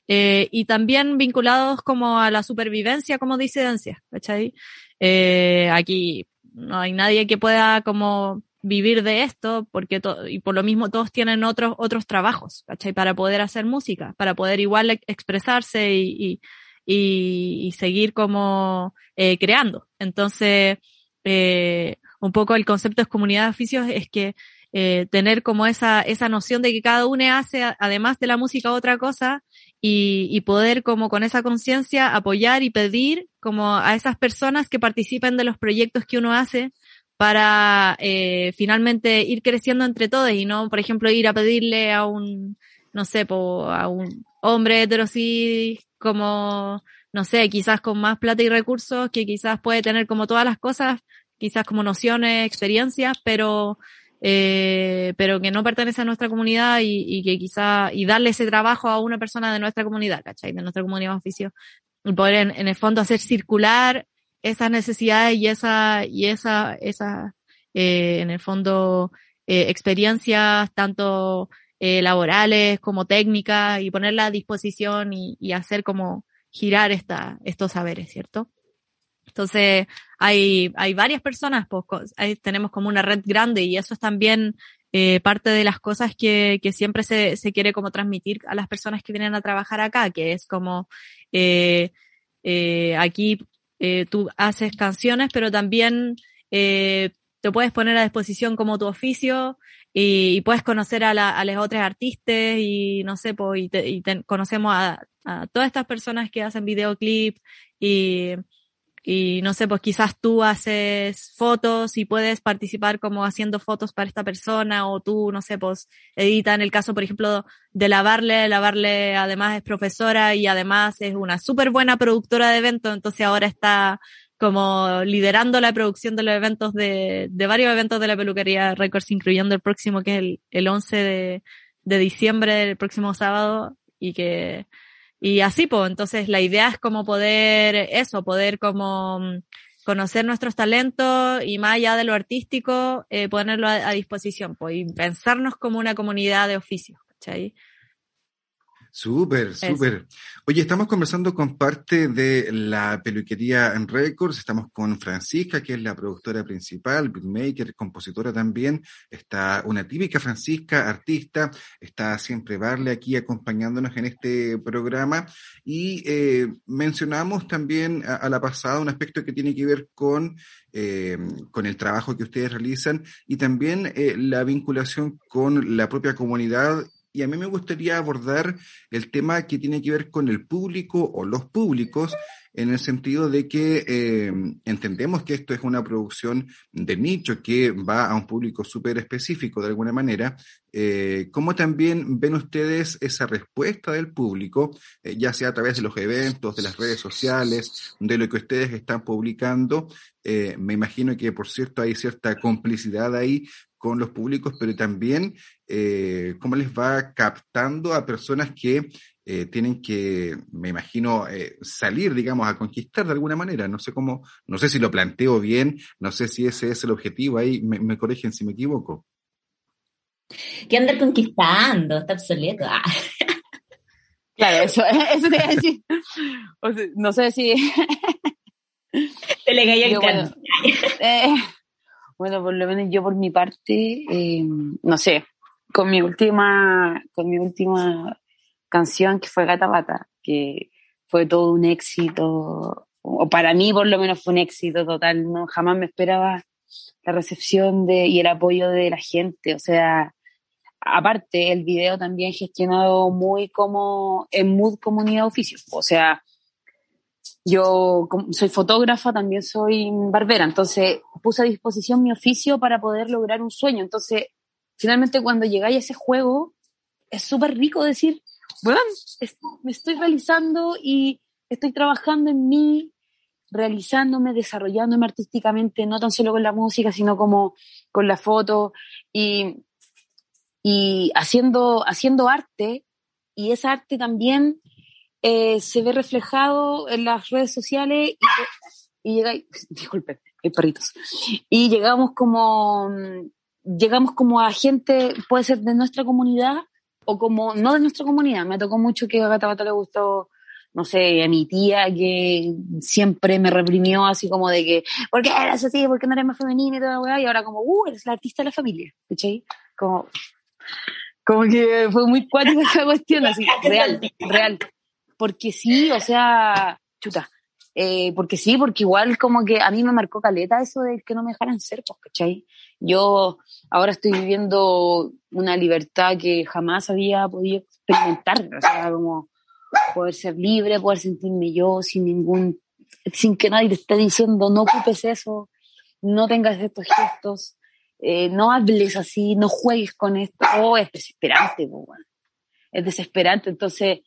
S6: eh, y también vinculados como a la supervivencia como disidencia, ¿cachai? Eh, aquí no hay nadie que pueda como vivir de esto porque y por lo mismo todos tienen otros otros trabajos, ¿cachai? Para poder hacer música, para poder igual expresarse y, y, y seguir como eh, creando. Entonces, eh, un poco el concepto de comunidad de oficios es que eh, tener como esa, esa noción de que cada uno hace, además de la música, otra cosa y, y poder como con esa conciencia apoyar y pedir como a esas personas que participen de los proyectos que uno hace para eh, finalmente ir creciendo entre todos y no, por ejemplo, ir a pedirle a un, no sé, a un hombre heterosis como, no sé, quizás con más plata y recursos, que quizás puede tener como todas las cosas, quizás como nociones, experiencias, pero, eh, pero que no pertenece a nuestra comunidad y, que quizás, y darle ese trabajo a una persona de nuestra comunidad, ¿cachai? De nuestra comunidad oficio. Y poder en, el fondo hacer circular esas necesidades y esa, y esa, esa, eh, en el fondo, eh, experiencias tanto laborales como técnicas y ponerla a disposición y, y hacer como girar esta, estos saberes, ¿cierto? Entonces, hay, varias personas, pues, tenemos como una red grande y eso es también eh, parte de las cosas que, siempre se, quiere como transmitir a las personas que vienen a trabajar acá, que es como, eh, eh, aquí eh, tú haces canciones, pero también te puedes poner a disposición como tu oficio y, puedes conocer a, la, a los otros artistas y no sé, pues, y, te, y te, conocemos a, a todas estas personas que hacen videoclips y y no sé, pues quizás tú haces fotos y puedes participar como haciendo fotos para esta persona o tú, no sé, pues edita en el caso, por ejemplo, de Lavarle, Lavarle además es profesora y además es una súper buena productora de eventos, entonces ahora está como liderando la producción de los eventos de, de varios eventos de la peluquería Records, incluyendo el próximo que es el, el 11 de, de diciembre, el próximo sábado, y que y así, pues, entonces la idea es como poder, eso, poder como mm, conocer nuestros talentos y más allá de lo artístico, eh, ponerlo a, disposición, pues, y pensarnos como una comunidad de oficios, ¿cachai?
S2: Súper, súper. Oye, estamos conversando con parte de la peluquería en Records. Estamos con Francisca, que es la productora principal, beatmaker, compositora también. Está una típica Francisca, artista. Está siempre Barle aquí acompañándonos en este programa. Y eh, mencionamos también a, la pasada un aspecto que tiene que ver con, eh, con el trabajo que ustedes realizan y también eh, la vinculación con la propia comunidad y a mí me gustaría abordar el tema que tiene que ver con el público o los públicos, en el sentido de que eh, entendemos que esto es una producción de nicho que va a un público súper específico de alguna manera. Eh, ¿Cómo también ven ustedes esa respuesta del público, eh, ya sea a través de los eventos, de las redes sociales, de lo que ustedes están publicando? me imagino que, por cierto, hay cierta complicidad ahí con los públicos, pero también eh, cómo les va captando a personas que eh, tienen que, me imagino, eh, salir, digamos, a conquistar de alguna manera. No sé cómo, no sé si lo planteo bien, no sé si ese es el objetivo, ahí me, corrigen si me equivoco.
S3: ¿Qué andar conquistando? Está obsoleto. Ah.
S7: Claro, eso, eso te iba a decir. no sé si.
S3: Te le cayó el bueno,
S7: bueno, por lo menos yo por mi parte, eh, no sé, con mi última, con mi última canción que fue Gata Bata, que fue todo un éxito, o para mí por lo menos fue un éxito total, no jamás me esperaba la recepción de, y el apoyo de la gente, o sea, aparte el video también gestionado muy como en mood comunidad oficio, o sea, yo soy fotógrafa, también soy barbera, entonces puse a disposición mi oficio para poder lograr un sueño. Entonces, finalmente cuando llegáis a ese juego, es súper rico decir, bueno, me estoy realizando y estoy trabajando en mí, realizándome, desarrollándome artísticamente, no tan solo con la música, sino como con la foto y, y haciendo, haciendo arte. Y esa arte también eh, se ve reflejado en las redes sociales y, llega, disculpen, hay perritos, y llegamos como, llegamos como a gente, puede ser de nuestra comunidad o como no de nuestra comunidad. Me tocó mucho que a Gata le gustó, no sé, a mi tía que siempre me reprimió así como de que, ¿por qué eres así? ¿Por qué no eres más femenina y toda la weá? Y ahora como, uh, eres la artista de la familia, ¿cachai? Como, como que fue muy cuática esa cuestión, así, real, real porque sí, o sea, chuta, eh, porque sí, porque igual como que a mí me marcó caleta eso de que no me dejaran ser, pues, ¿cachai? Yo ahora estoy viviendo una libertad que jamás había podido experimentar, o sea, como poder ser libre, poder sentirme yo sin ningún, sin que nadie te esté diciendo, no ocupes eso, no tengas estos gestos, eh, no hables así, no juegues con esto, oh, es desesperante, pues, bueno. es desesperante, entonces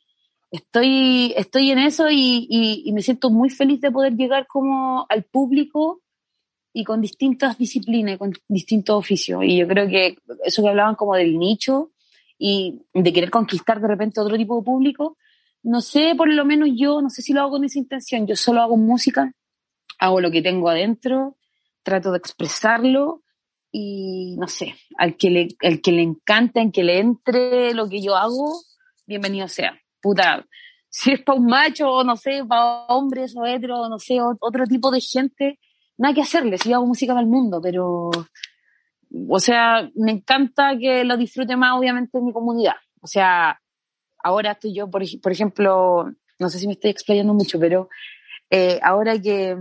S7: estoy, estoy en eso y, me siento muy feliz de poder llegar como al público y con distintas disciplinas, con distintos oficios. Y yo creo que eso que hablaban como del nicho y de querer conquistar de repente otro tipo de público, no sé, por lo menos yo, no sé si lo hago con esa intención, yo solo hago música, hago lo que tengo adentro, trato de expresarlo y no sé, al que le, al que le encanta, en que le entre lo que yo hago, bienvenido sea puta, si es para un macho, no sé, para hombres o hetero, no sé, otro tipo de gente, nada que hacerle, si yo hago música para el mundo, pero, o sea, me encanta que lo disfrute más, obviamente, en mi comunidad. O sea, ahora estoy yo, por, por ejemplo, no sé si me estoy explayando mucho, pero eh, ahora que,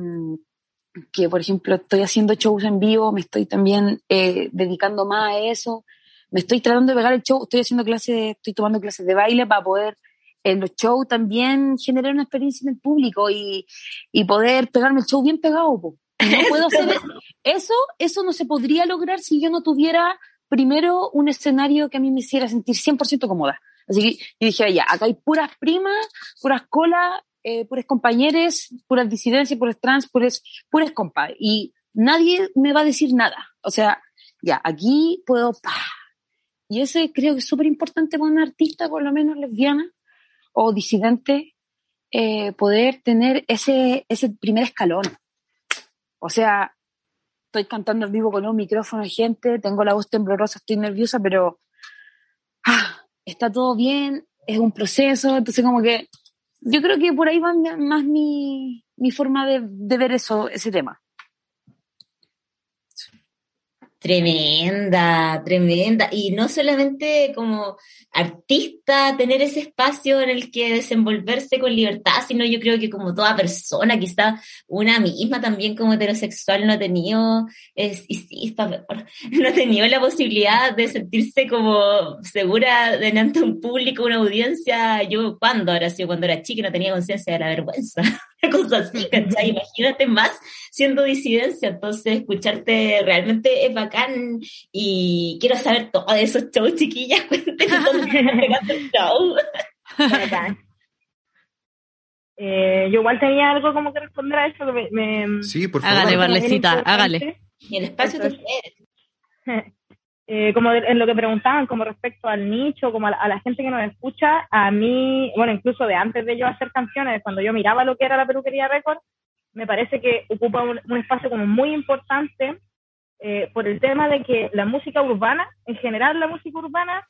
S7: que, por ejemplo, estoy haciendo shows en vivo, me estoy también eh, dedicando más a eso, me estoy tratando de pegar el show, estoy haciendo clases, estoy tomando clases de baile para poder en los shows también generar una experiencia en el público y, y poder pegarme el show bien pegado. No puedo hacer eso, eso no se podría lograr si yo no tuviera primero un escenario que a mí me hiciera sentir 100% cómoda. Así que yo dije, ya, acá hay puras primas, puras colas, eh, puras compañeros, puras disidencias, puras trans, puras, puras compas. Y nadie me va a decir nada. O sea, ya, aquí puedo, Y eso creo que es súper importante para una artista, por lo menos lesbiana, o disidente eh, poder tener ese, ese primer escalón. O sea, estoy cantando en vivo con un micrófono gente, tengo la voz temblorosa, estoy nerviosa, pero ah, está todo bien, es un proceso, entonces como que yo creo que por ahí va más mi, mi forma de, de ver eso, ese tema.
S3: Tremenda, tremenda. Y no solamente como artista tener ese espacio en el que desenvolverse con libertad, sino yo creo que como toda persona, quizá una misma también como heterosexual no ha tenido, es, y sí, no ha tenido la posibilidad de sentirse como segura delante de un público, una audiencia. Yo, cuando Ahora sido cuando era chica no tenía conciencia de la vergüenza. Cosa así, ¿cachai? Imagínate más siendo disidencia, entonces escucharte realmente es bacán y quiero saber todo de esos shows, chiquillas, cuéntenme
S8: eh, yo igual tenía algo como que responder a eso. Me,
S2: sí, por favor.
S6: Hágale, Barlecita, hágale.
S3: Y el espacio
S8: eh, como en lo que preguntaban, como respecto al nicho, como a la, gente que nos escucha, a mí, bueno, incluso de antes de yo hacer canciones, cuando yo miraba lo que era la peluquería récord, me parece que ocupa un, espacio como muy importante eh, por el tema de que la música urbana, en general la música urbana,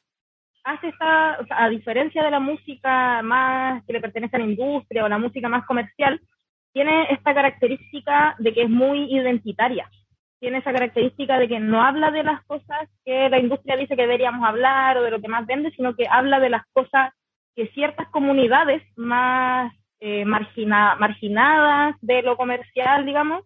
S8: hace esta, a diferencia de la música más que le pertenece a la industria o la música más comercial, tiene esta característica de que es muy identitaria. Tiene esa característica de que no habla de las cosas que la industria dice que deberíamos hablar o de lo que más vende, sino que habla de las cosas que ciertas comunidades más eh, marginadas de lo comercial, digamos,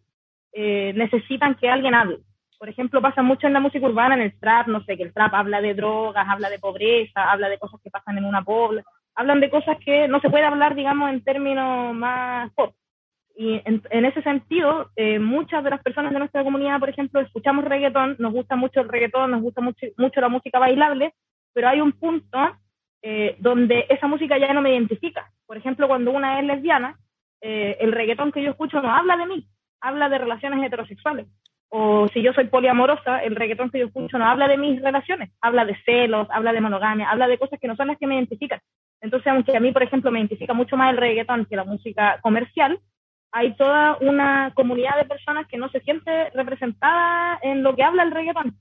S8: eh, necesitan que alguien hable por ejemplo, pasa mucho en la música urbana, en el trap, no sé, que el trap habla de drogas, habla de pobreza, habla de cosas que pasan en una pobla, hablan de cosas que no se puede hablar, digamos, en términos más pop. Y en, ese sentido, eh, muchas de las personas de nuestra comunidad, por ejemplo, escuchamos reggaetón, nos gusta mucho el reggaetón, nos gusta mucho, mucho la música bailable, pero hay un punto eh, donde esa música ya no me identifica. Por ejemplo, cuando una es lesbiana, eh, el reggaetón que yo escucho no habla de mí, habla de relaciones heterosexuales. O si yo soy poliamorosa, el reggaetón que yo escucho no habla de mis relaciones, habla de celos, habla de monogamia, habla de cosas que no son las que me identifican. Entonces, aunque a mí, por ejemplo, me identifica mucho más el reggaetón que la música comercial, hay toda una comunidad de personas que no se siente representada en lo que habla el reggaetón.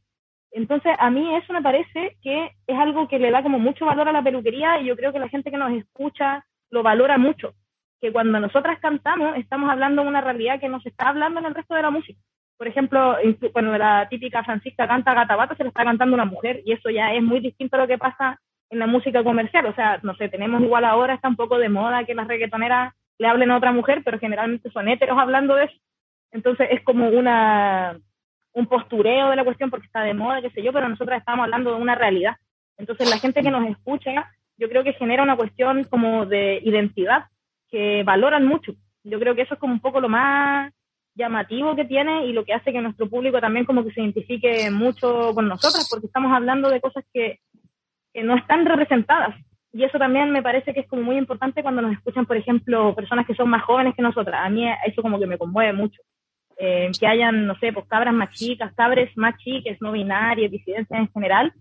S8: Entonces, a mí eso me parece que es algo que le da como mucho valor a la peluquería y yo creo que la gente que nos escucha lo valora mucho. Que cuando nosotras cantamos, estamos hablando de una realidad que no se está hablando en el resto de la música por ejemplo, cuando la típica Francisca canta Gata se le está cantando una mujer y eso ya es muy distinto a lo que pasa en la música comercial. O sea, no sé, tenemos igual ahora, está un poco de moda que las reggaetoneras le hablen a otra mujer, pero generalmente son héteros hablando de eso. Entonces es como una un postureo de la cuestión porque está de moda, qué sé yo, pero nosotros estamos hablando de una realidad. Entonces la gente que nos escucha, yo creo que genera una cuestión como de identidad que valoran mucho. Yo creo que eso es como un poco lo más llamativo que tiene y lo que hace que nuestro público también como que se identifique mucho con nosotras, porque estamos hablando de cosas que, que no están representadas. Y eso también me parece que es como muy importante cuando nos escuchan, por ejemplo, personas que son más jóvenes que nosotras. A mí eso como que me conmueve mucho. Eh, que hayan, no sé, pues cabras más chicas, cabres más chiques, no binarias, disidencias en general,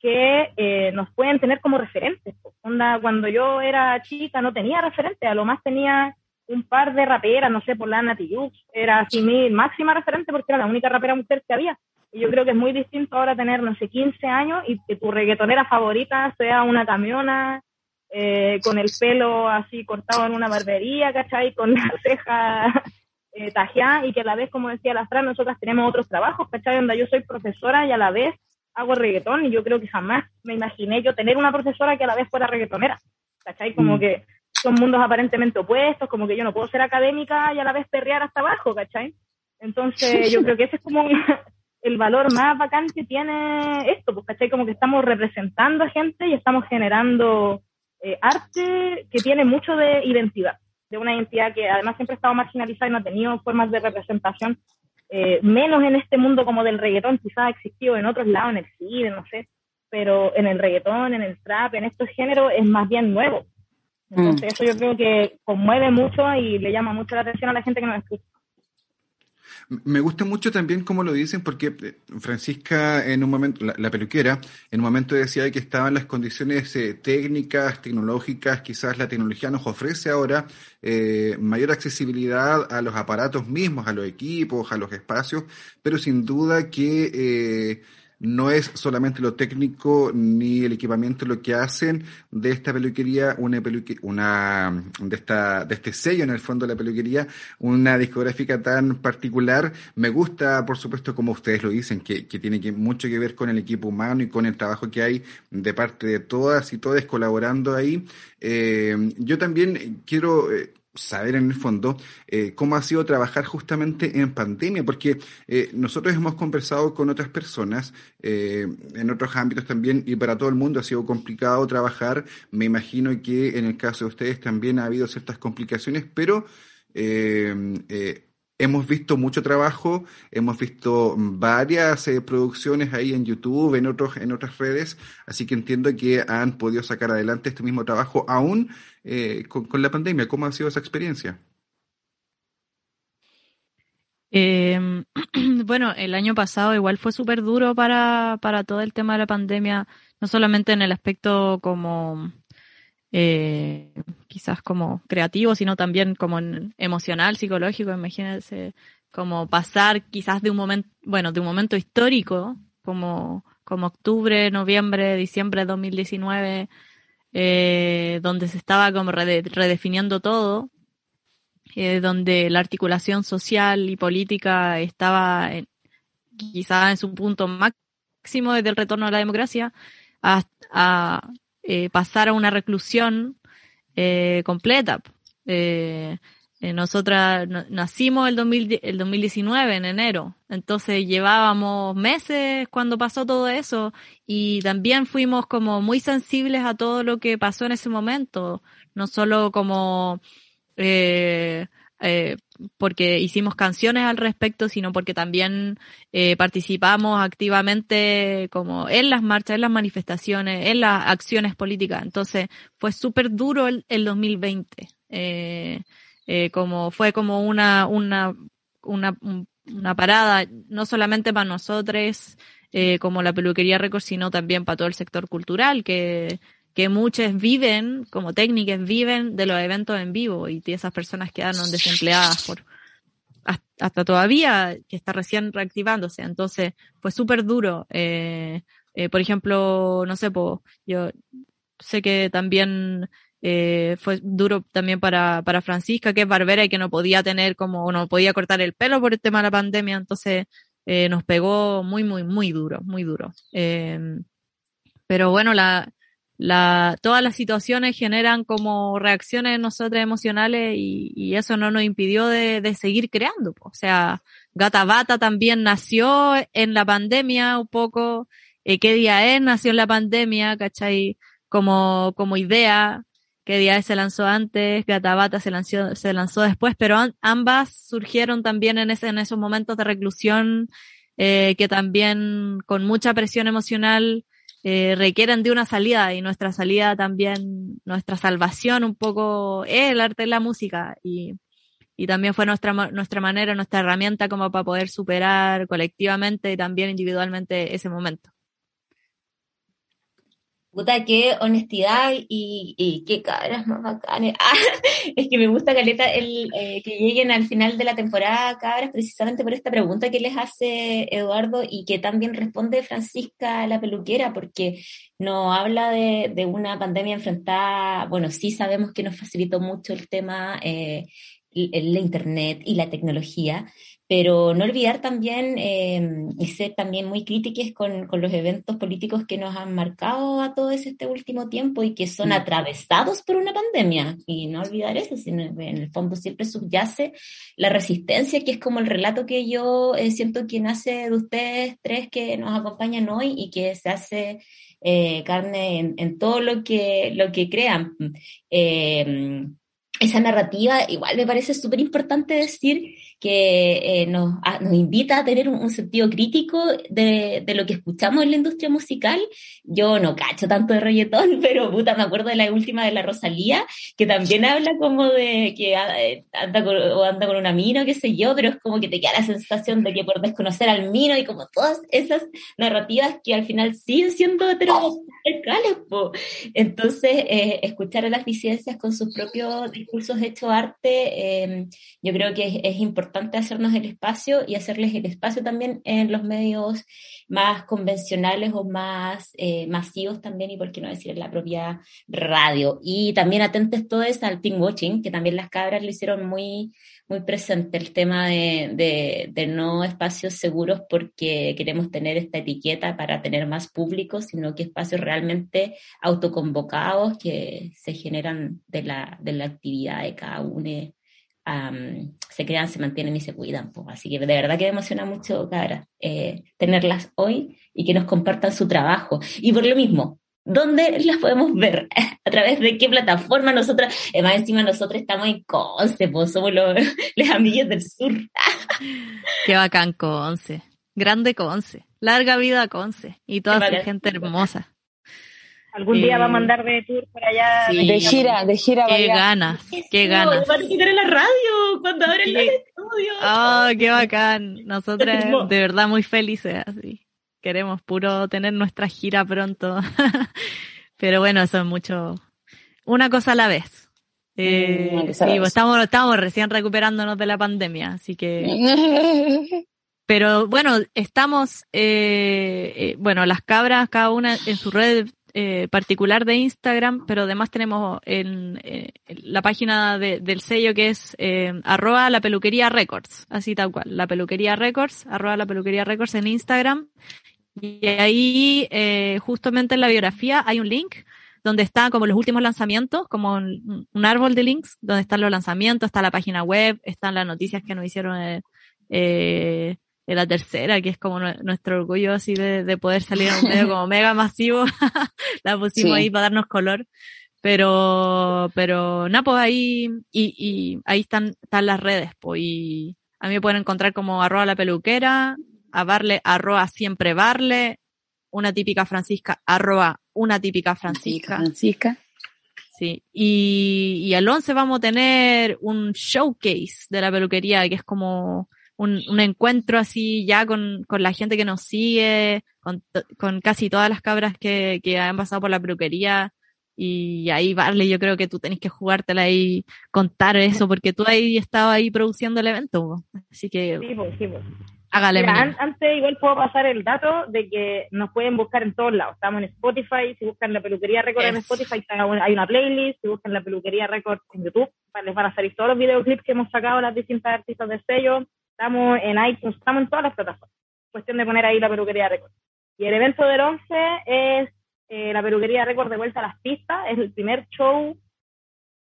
S8: que eh, nos pueden tener como referentes. Onda, cuando yo era chica no tenía referente, a lo más tenía un par de raperas, no sé, por la Nati era así mi máxima referente porque era la única rapera mujer que había. Y yo creo que es muy distinto ahora tener, no sé, 15 años y que tu reggaetonera favorita sea una camiona eh, con el pelo así cortado en una barbería, ¿cachai? Con la ceja eh, tajeada y que a la vez, como decía la Fran, nosotras tenemos otros trabajos, ¿cachai? Donde yo soy profesora y a la vez hago reggaetón y yo creo que jamás me imaginé yo tener una profesora que a la vez fuera reggaetonera, ¿cachai? Como mm. que son mundos aparentemente opuestos, como que yo no puedo ser académica y a la vez perrear hasta abajo, ¿cachai? Entonces yo creo que ese es como el valor más bacán que tiene esto, pues, ¿cachai? Como que estamos representando a gente y estamos generando eh, arte que tiene mucho de identidad, de una identidad que además siempre ha estado marginalizada y no ha tenido formas de representación, eh, menos en este mundo como del reggaetón, quizás ha existido en otros lados, en el cine, no sé, pero en el reggaetón, en el trap, en estos géneros es más bien nuevo. Entonces, mm. eso yo creo que conmueve mucho y le llama mucho la atención a la gente que nos escucha.
S2: Me gusta mucho también cómo lo dicen, porque eh, Francisca, en un momento, la, peluquera, en un momento decía que estaban las condiciones eh, técnicas, tecnológicas, quizás la tecnología nos ofrece ahora eh, mayor accesibilidad a los aparatos mismos, a los equipos, a los espacios, pero sin duda que no es solamente lo técnico ni el equipamiento lo que hacen de esta peluquería, una una, de esta, de este sello en el fondo de la peluquería, una discográfica tan particular. Me gusta, por supuesto, como ustedes lo dicen, que, que tiene que, mucho que ver con el equipo humano y con el trabajo que hay de parte de todas y todos colaborando ahí. Eh, yo también quiero eh, saber en el fondo eh, cómo ha sido trabajar justamente en pandemia, porque eh, nosotros hemos conversado con otras personas eh, en otros ámbitos también y para todo el mundo ha sido complicado trabajar. Me imagino que en el caso de ustedes también ha habido ciertas complicaciones, pero hemos visto mucho trabajo, hemos visto varias producciones ahí en YouTube, en otros, en otras redes, así que entiendo que han podido sacar adelante este mismo trabajo aún eh, con, la pandemia. ¿Cómo ha sido esa experiencia?
S6: Em, bueno, el año pasado igual fue súper duro para, para todo el tema de la pandemia, no solamente en el aspecto como eh, quizás como creativo, sino también como emocional, psicológico, imagínense, como pasar quizás de un momento, bueno, de un momento histórico, como, como octubre, noviembre, diciembre de 2019, eh, donde se estaba como redefiniendo todo, eh, donde la articulación social y política estaba quizás en su punto máximo desde el retorno a la democracia, a, a eh, pasar a una reclusión eh, completa. Eh, nosotras nacimos el, 2000, el 2019, en enero, entonces llevábamos meses cuando pasó todo eso y también fuimos como muy sensibles a todo lo que pasó en ese momento, no solo como eh, eh, porque hicimos canciones al respecto, sino porque también eh, participamos activamente como en las marchas, en las manifestaciones, en las acciones políticas. Entonces fue súper duro el, el 2020. Eh, eh, como fue como una, una, una, parada, no solamente para nosotros, eh, como la peluquería récord, sino también para todo el sector cultural, que, que muchos viven, como técnicas, viven de los eventos en vivo y esas personas quedaron desempleadas por hasta todavía, que está recién reactivándose. Entonces, fue súper duro. Eh, por ejemplo, no sé, yo sé que también eh, fue duro también para, para Francisca, que es barbera y que no podía tener como, no podía cortar el pelo por el tema de la pandemia, entonces nos pegó muy, muy, muy duro, muy duro. pero bueno, la, la, todas las situaciones generan como reacciones en nosotros emocionales y, y eso no nos impidió de, de, seguir creando. O sea, Gata Bata también nació en la pandemia un poco. Eh, ¿Qué día es? Nació en la pandemia, ¿cachai? Como, como idea. ¿Qué día es? Se lanzó antes, Gata Bata se lanzó, se lanzó después, pero ambas surgieron también en esos momentos de reclusión eh, que también con mucha presión emocional eh, requieren de una salida y nuestra salida también, nuestra salvación un poco es el arte de la música y, y también fue nuestra, nuestra manera, nuestra herramienta como para poder superar colectivamente y también individualmente ese momento.
S3: Puta, qué honestidad y, y qué cabras más bacanes. Ah, es que me gusta, Caleta, el, eh, que lleguen al final de la temporada cabras precisamente por esta pregunta que les hace Eduardo y que también responde Francisca la peluquera, porque no habla de, de una pandemia enfrentada, bueno, sí sabemos que nos facilitó mucho el tema, eh, la internet y la tecnología, pero no olvidar también eh, y ser también muy críticos con, con, los eventos políticos que nos han marcado a todo este último tiempo y que son mm. atravesados por una pandemia. Y no olvidar eso, sino en el fondo siempre subyace la resistencia, que es como el relato que yo eh, siento que nace de ustedes tres que nos acompañan hoy y que se hace eh, carne en, en, todo lo que, lo que crean. Eh, esa narrativa, igual me parece súper importante decir que eh, nos, nos, invita a tener un, sentido crítico de, de, lo que escuchamos en la industria musical. Yo no cacho tanto de reggaetón, pero puta, me acuerdo de la última de la Rosalía, que también habla como de que eh, anda con, o anda con una mina, qué sé yo, pero es como que te queda la sensación de que por desconocer al mino y como todas esas narrativas que al final siguen siendo heteropatriarcales. Entonces, eh, escuchar a las disidencias con sus propios discursos hechos arte, eh, yo creo que es, es importante importante hacernos el espacio y hacerles el espacio también en los medios más convencionales o más eh, masivos también, y por qué no decir en la propia radio. Y también atentes todos al team watching, que también las cabras lo hicieron muy, muy presente, el tema de, de, no espacios seguros porque queremos tener esta etiqueta para tener más público, sino que espacios realmente autoconvocados que se generan de la, de la actividad de cada uno se crean, se mantienen y se cuidan. Pues. Así que de verdad que me emociona mucho, cara, eh, tenerlas hoy y que nos compartan su trabajo. Y por lo mismo, ¿dónde las podemos ver? ¿A través de qué plataforma? Nosotras, más encima nosotros estamos en Conce, pues somos los, los amigos del sur.
S6: qué bacán Conce. Grande Conce. Larga vida Conce. Y toda su gente hermosa.
S8: Algún día va a eh, mandar de tour por allá.
S7: De gira, de gira.
S6: Qué ganas, qué ganas.
S3: Particitar en la radio cuando abren el estudio.
S6: Oh, qué bacán. Nosotras de verdad muy felices así. Queremos puro tener nuestra gira pronto. Pero bueno, eso es mucho. Una cosa a la vez. Eh, sí, pues estamos, estamos recién recuperándonos de la pandemia, así que. Pero bueno, estamos, eh, eh, bueno, las cabras, cada una en su red eh, particular de Instagram, pero además tenemos en, eh, la página del sello que es eh, arroba la peluquería records, así tal cual, la peluquería records, arroba la peluquería records en Instagram. Y ahí, eh, justamente en la biografía, hay un link donde están como los últimos lanzamientos, como un, un, árbol de links, donde están los lanzamientos, está la página web, están las noticias que nos hicieron eh, de la tercera, que es como nuestro orgullo así de, poder salir a un medio como mega masivo, la pusimos ahí para darnos color. Pero, pero, nada, pues ahí, y, y ahí están, están las redes, pues, y a mí me pueden encontrar como arroba la peluquera, a Barle, arroba siempre Barle, una típica Francisca, arroba una típica Francisca.
S7: Francisca.
S6: Sí, y, y al 11 vamos a tener un showcase de la peluquería, que es como un, un encuentro así ya con, con, la gente que nos sigue, con, con casi todas las cabras que, que, han pasado por la peluquería. Y ahí, vale, yo creo que tú tenés que jugártela y contar eso, porque tú ahí estabas ahí produciendo el evento. Así que.
S8: Sí, pues, sí, pues.
S6: Hágale.
S8: antes, igual puedo pasar el dato de que nos pueden buscar en todos lados. Estamos en Spotify. Si buscan la peluquería Record en Spotify, hay una playlist. Si buscan la peluquería Record en YouTube, les van a salir todos los videoclips que hemos sacado las distintas artistas de sello estamos en iTunes, estamos en todas las plataformas. Cuestión de poner ahí la peluquería Record. Y el evento del 11 es eh, la peluquería Record de vuelta a las pistas, es el primer show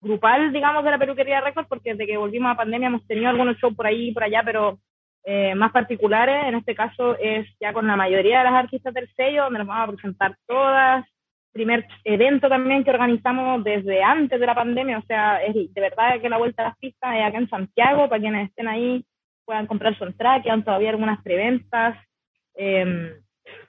S8: grupal, digamos, de la peluquería Record, porque desde que volvimos a pandemia hemos tenido algunos shows por ahí y por allá, pero eh, más particulares. En este caso es ya con la mayoría de las artistas del sello, donde nos vamos a presentar todas. Primer evento también que organizamos desde antes de la pandemia, o sea, es de verdad que la vuelta a las pistas es acá en Santiago, para quienes estén ahí puedan comprar su entrada, quedan todavía algunas preventas. Eh,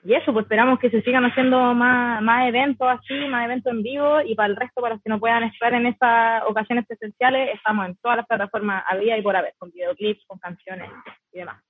S8: y eso, pues esperamos que se sigan haciendo más, más eventos así, más eventos en vivo, y para el resto, para los que no puedan estar en estas ocasiones presenciales, estamos en todas las plataformas a día y por haber, con videoclips, con canciones y demás.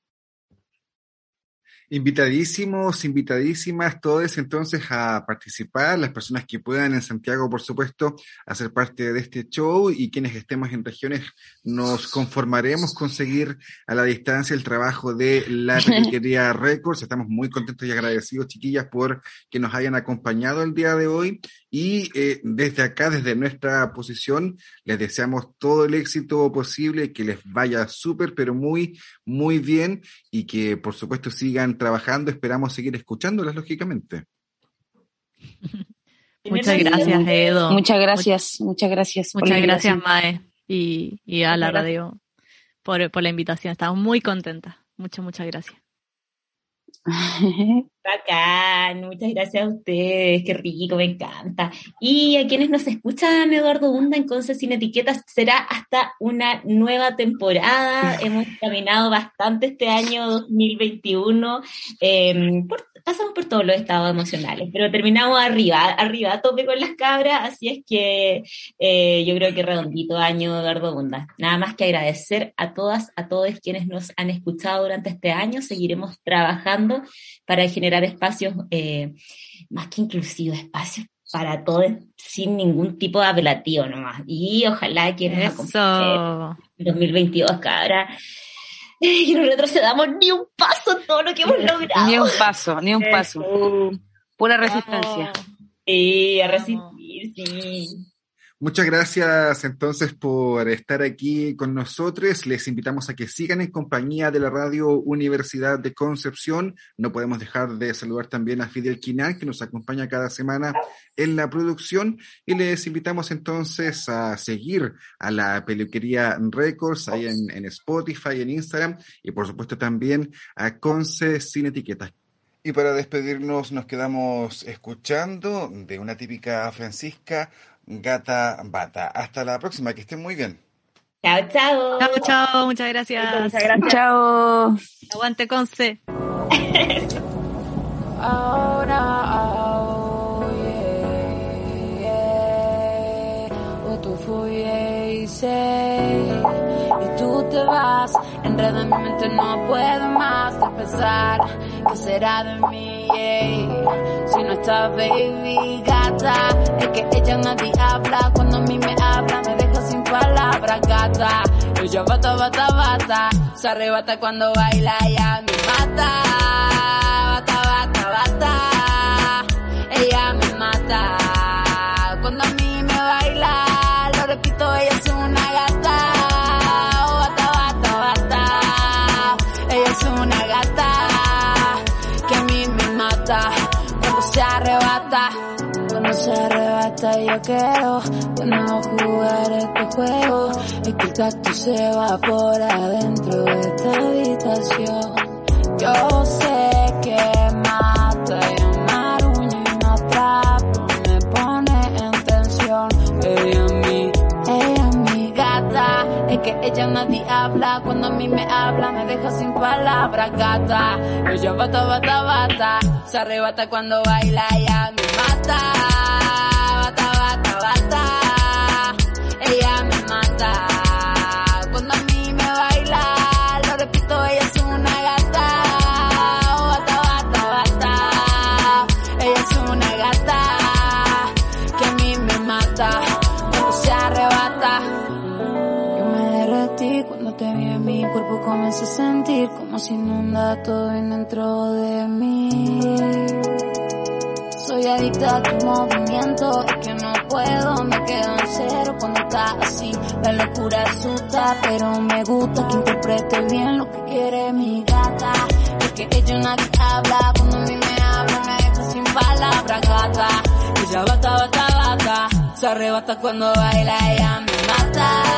S2: Invitadísimos, invitadísimas todos entonces a participar, las personas que puedan en Santiago, por supuesto, a ser parte de este show y quienes estemos en regiones nos conformaremos con seguir a la distancia el trabajo de la Peluquería Records. Estamos muy contentos y agradecidos, chiquillas, por que nos hayan acompañado el día de hoy y eh, desde acá, desde nuestra posición, les deseamos todo el éxito posible, que les vaya súper, pero muy, muy bien y que por supuesto sigan trabajando, esperamos seguir escuchándolas, lógicamente.
S6: Muchas gracias, Edo.
S7: Muchas gracias, muchas gracias.
S6: Muchas gracias, Mae, y, y a la radio por, por la invitación. Estamos muy contentas. Muchas, muchas gracias.
S3: Bacán, muchas gracias a ustedes, qué rico, me encanta. Y a quienes nos escuchan, Eduardo Bunda en Conce Sin Etiquetas, será hasta una nueva temporada. Hemos caminado bastante este año 2021 eh, por pasamos por todos los estados emocionales, pero terminamos arriba, arriba, a tope con las cabras, así es que eh, yo creo que redondito año, Eduardo Bunda. Nada más que agradecer a todas, a todos quienes nos han escuchado durante este año, seguiremos trabajando para generar espacios eh, más que inclusivos, espacios para todos sin ningún tipo de apelativo nomás. Y ojalá quienes nos acompañen en 2022, cabra que no retrocedamos ni un paso todo lo que hemos logrado.
S7: Ni un paso, ni un paso. Pura resistencia.
S3: Sí, a resistir, sí.
S2: Muchas gracias entonces por estar aquí con nosotros. Les invitamos a que sigan en compañía de la Radio Universidad de Concepción. No podemos dejar de saludar también a Fidel Quinal, que nos acompaña cada semana en la producción. Y les invitamos entonces a seguir a la Peluquería Records ahí en, en Spotify, en Instagram y por supuesto también a Conce Sin Etiquetas. Y para despedirnos nos quedamos escuchando de una típica Francisca Gata Bata. Hasta la próxima, que estén muy bien.
S3: Chao, chao.
S6: Chao, chao, muchas gracias.
S8: Muchas gracias.
S7: Chao.
S6: Aguante Conce.
S4: Ahora, oh, y tú te vas. Enreda mi mente, no puedo más de pensar qué será de mí. yeah. Está baby gata, es que ella nadie habla. Cuando a mí me habla, me deja sin palabras, gata. Ella bata, bata, bata. Se arrebata cuando baila, ella me mata. Bata, bata, bata. Ella me mata. Se arrebata, yo quiero de nuevo jugar este juego. Es que el tacto se va por adentro de esta habitación. Yo sé que mata y amaruño y me atrapo, me pone en tensión. Ella a mí, ella es mi gata, es que ella nadie habla, cuando a mí me habla me deja sin palabras, gata. Ella bata, bata, bata, se arrebata cuando baila, ella me mata. Sentir como si inunda todo dentro de mí. Soy adicta a tu movimiento, es que no puedo, me quedo en cero cuando estás así. La locura asusta, pero me gusta que interprete bien lo que quiere mi gata. Es que ella nadie habla, cuando a mí me habla me deja sin palabras, gata. Ella bata, bata, bata, se arrebata cuando baila, ella me mata.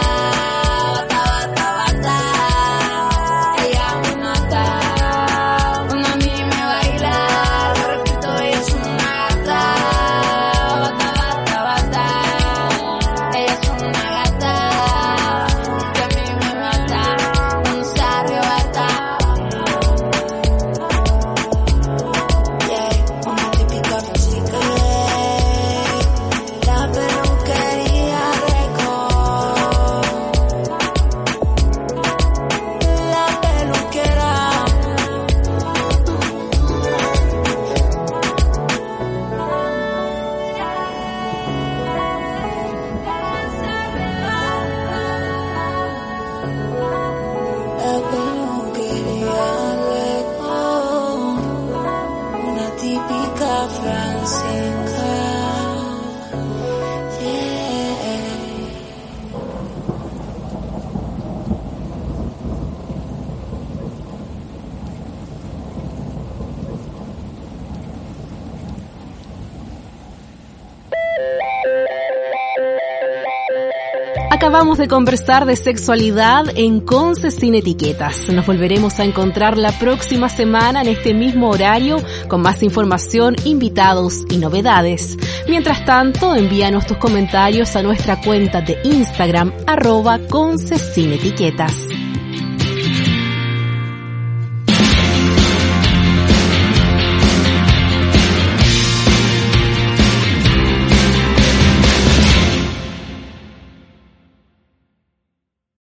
S1: Acabamos de conversar de sexualidad en Conce sin etiquetas. Nos volveremos a encontrar la próxima semana en este mismo horario con más información, invitados y novedades. Mientras tanto, envíanos tus comentarios a nuestra cuenta de Instagram arroba Conce sin etiquetas.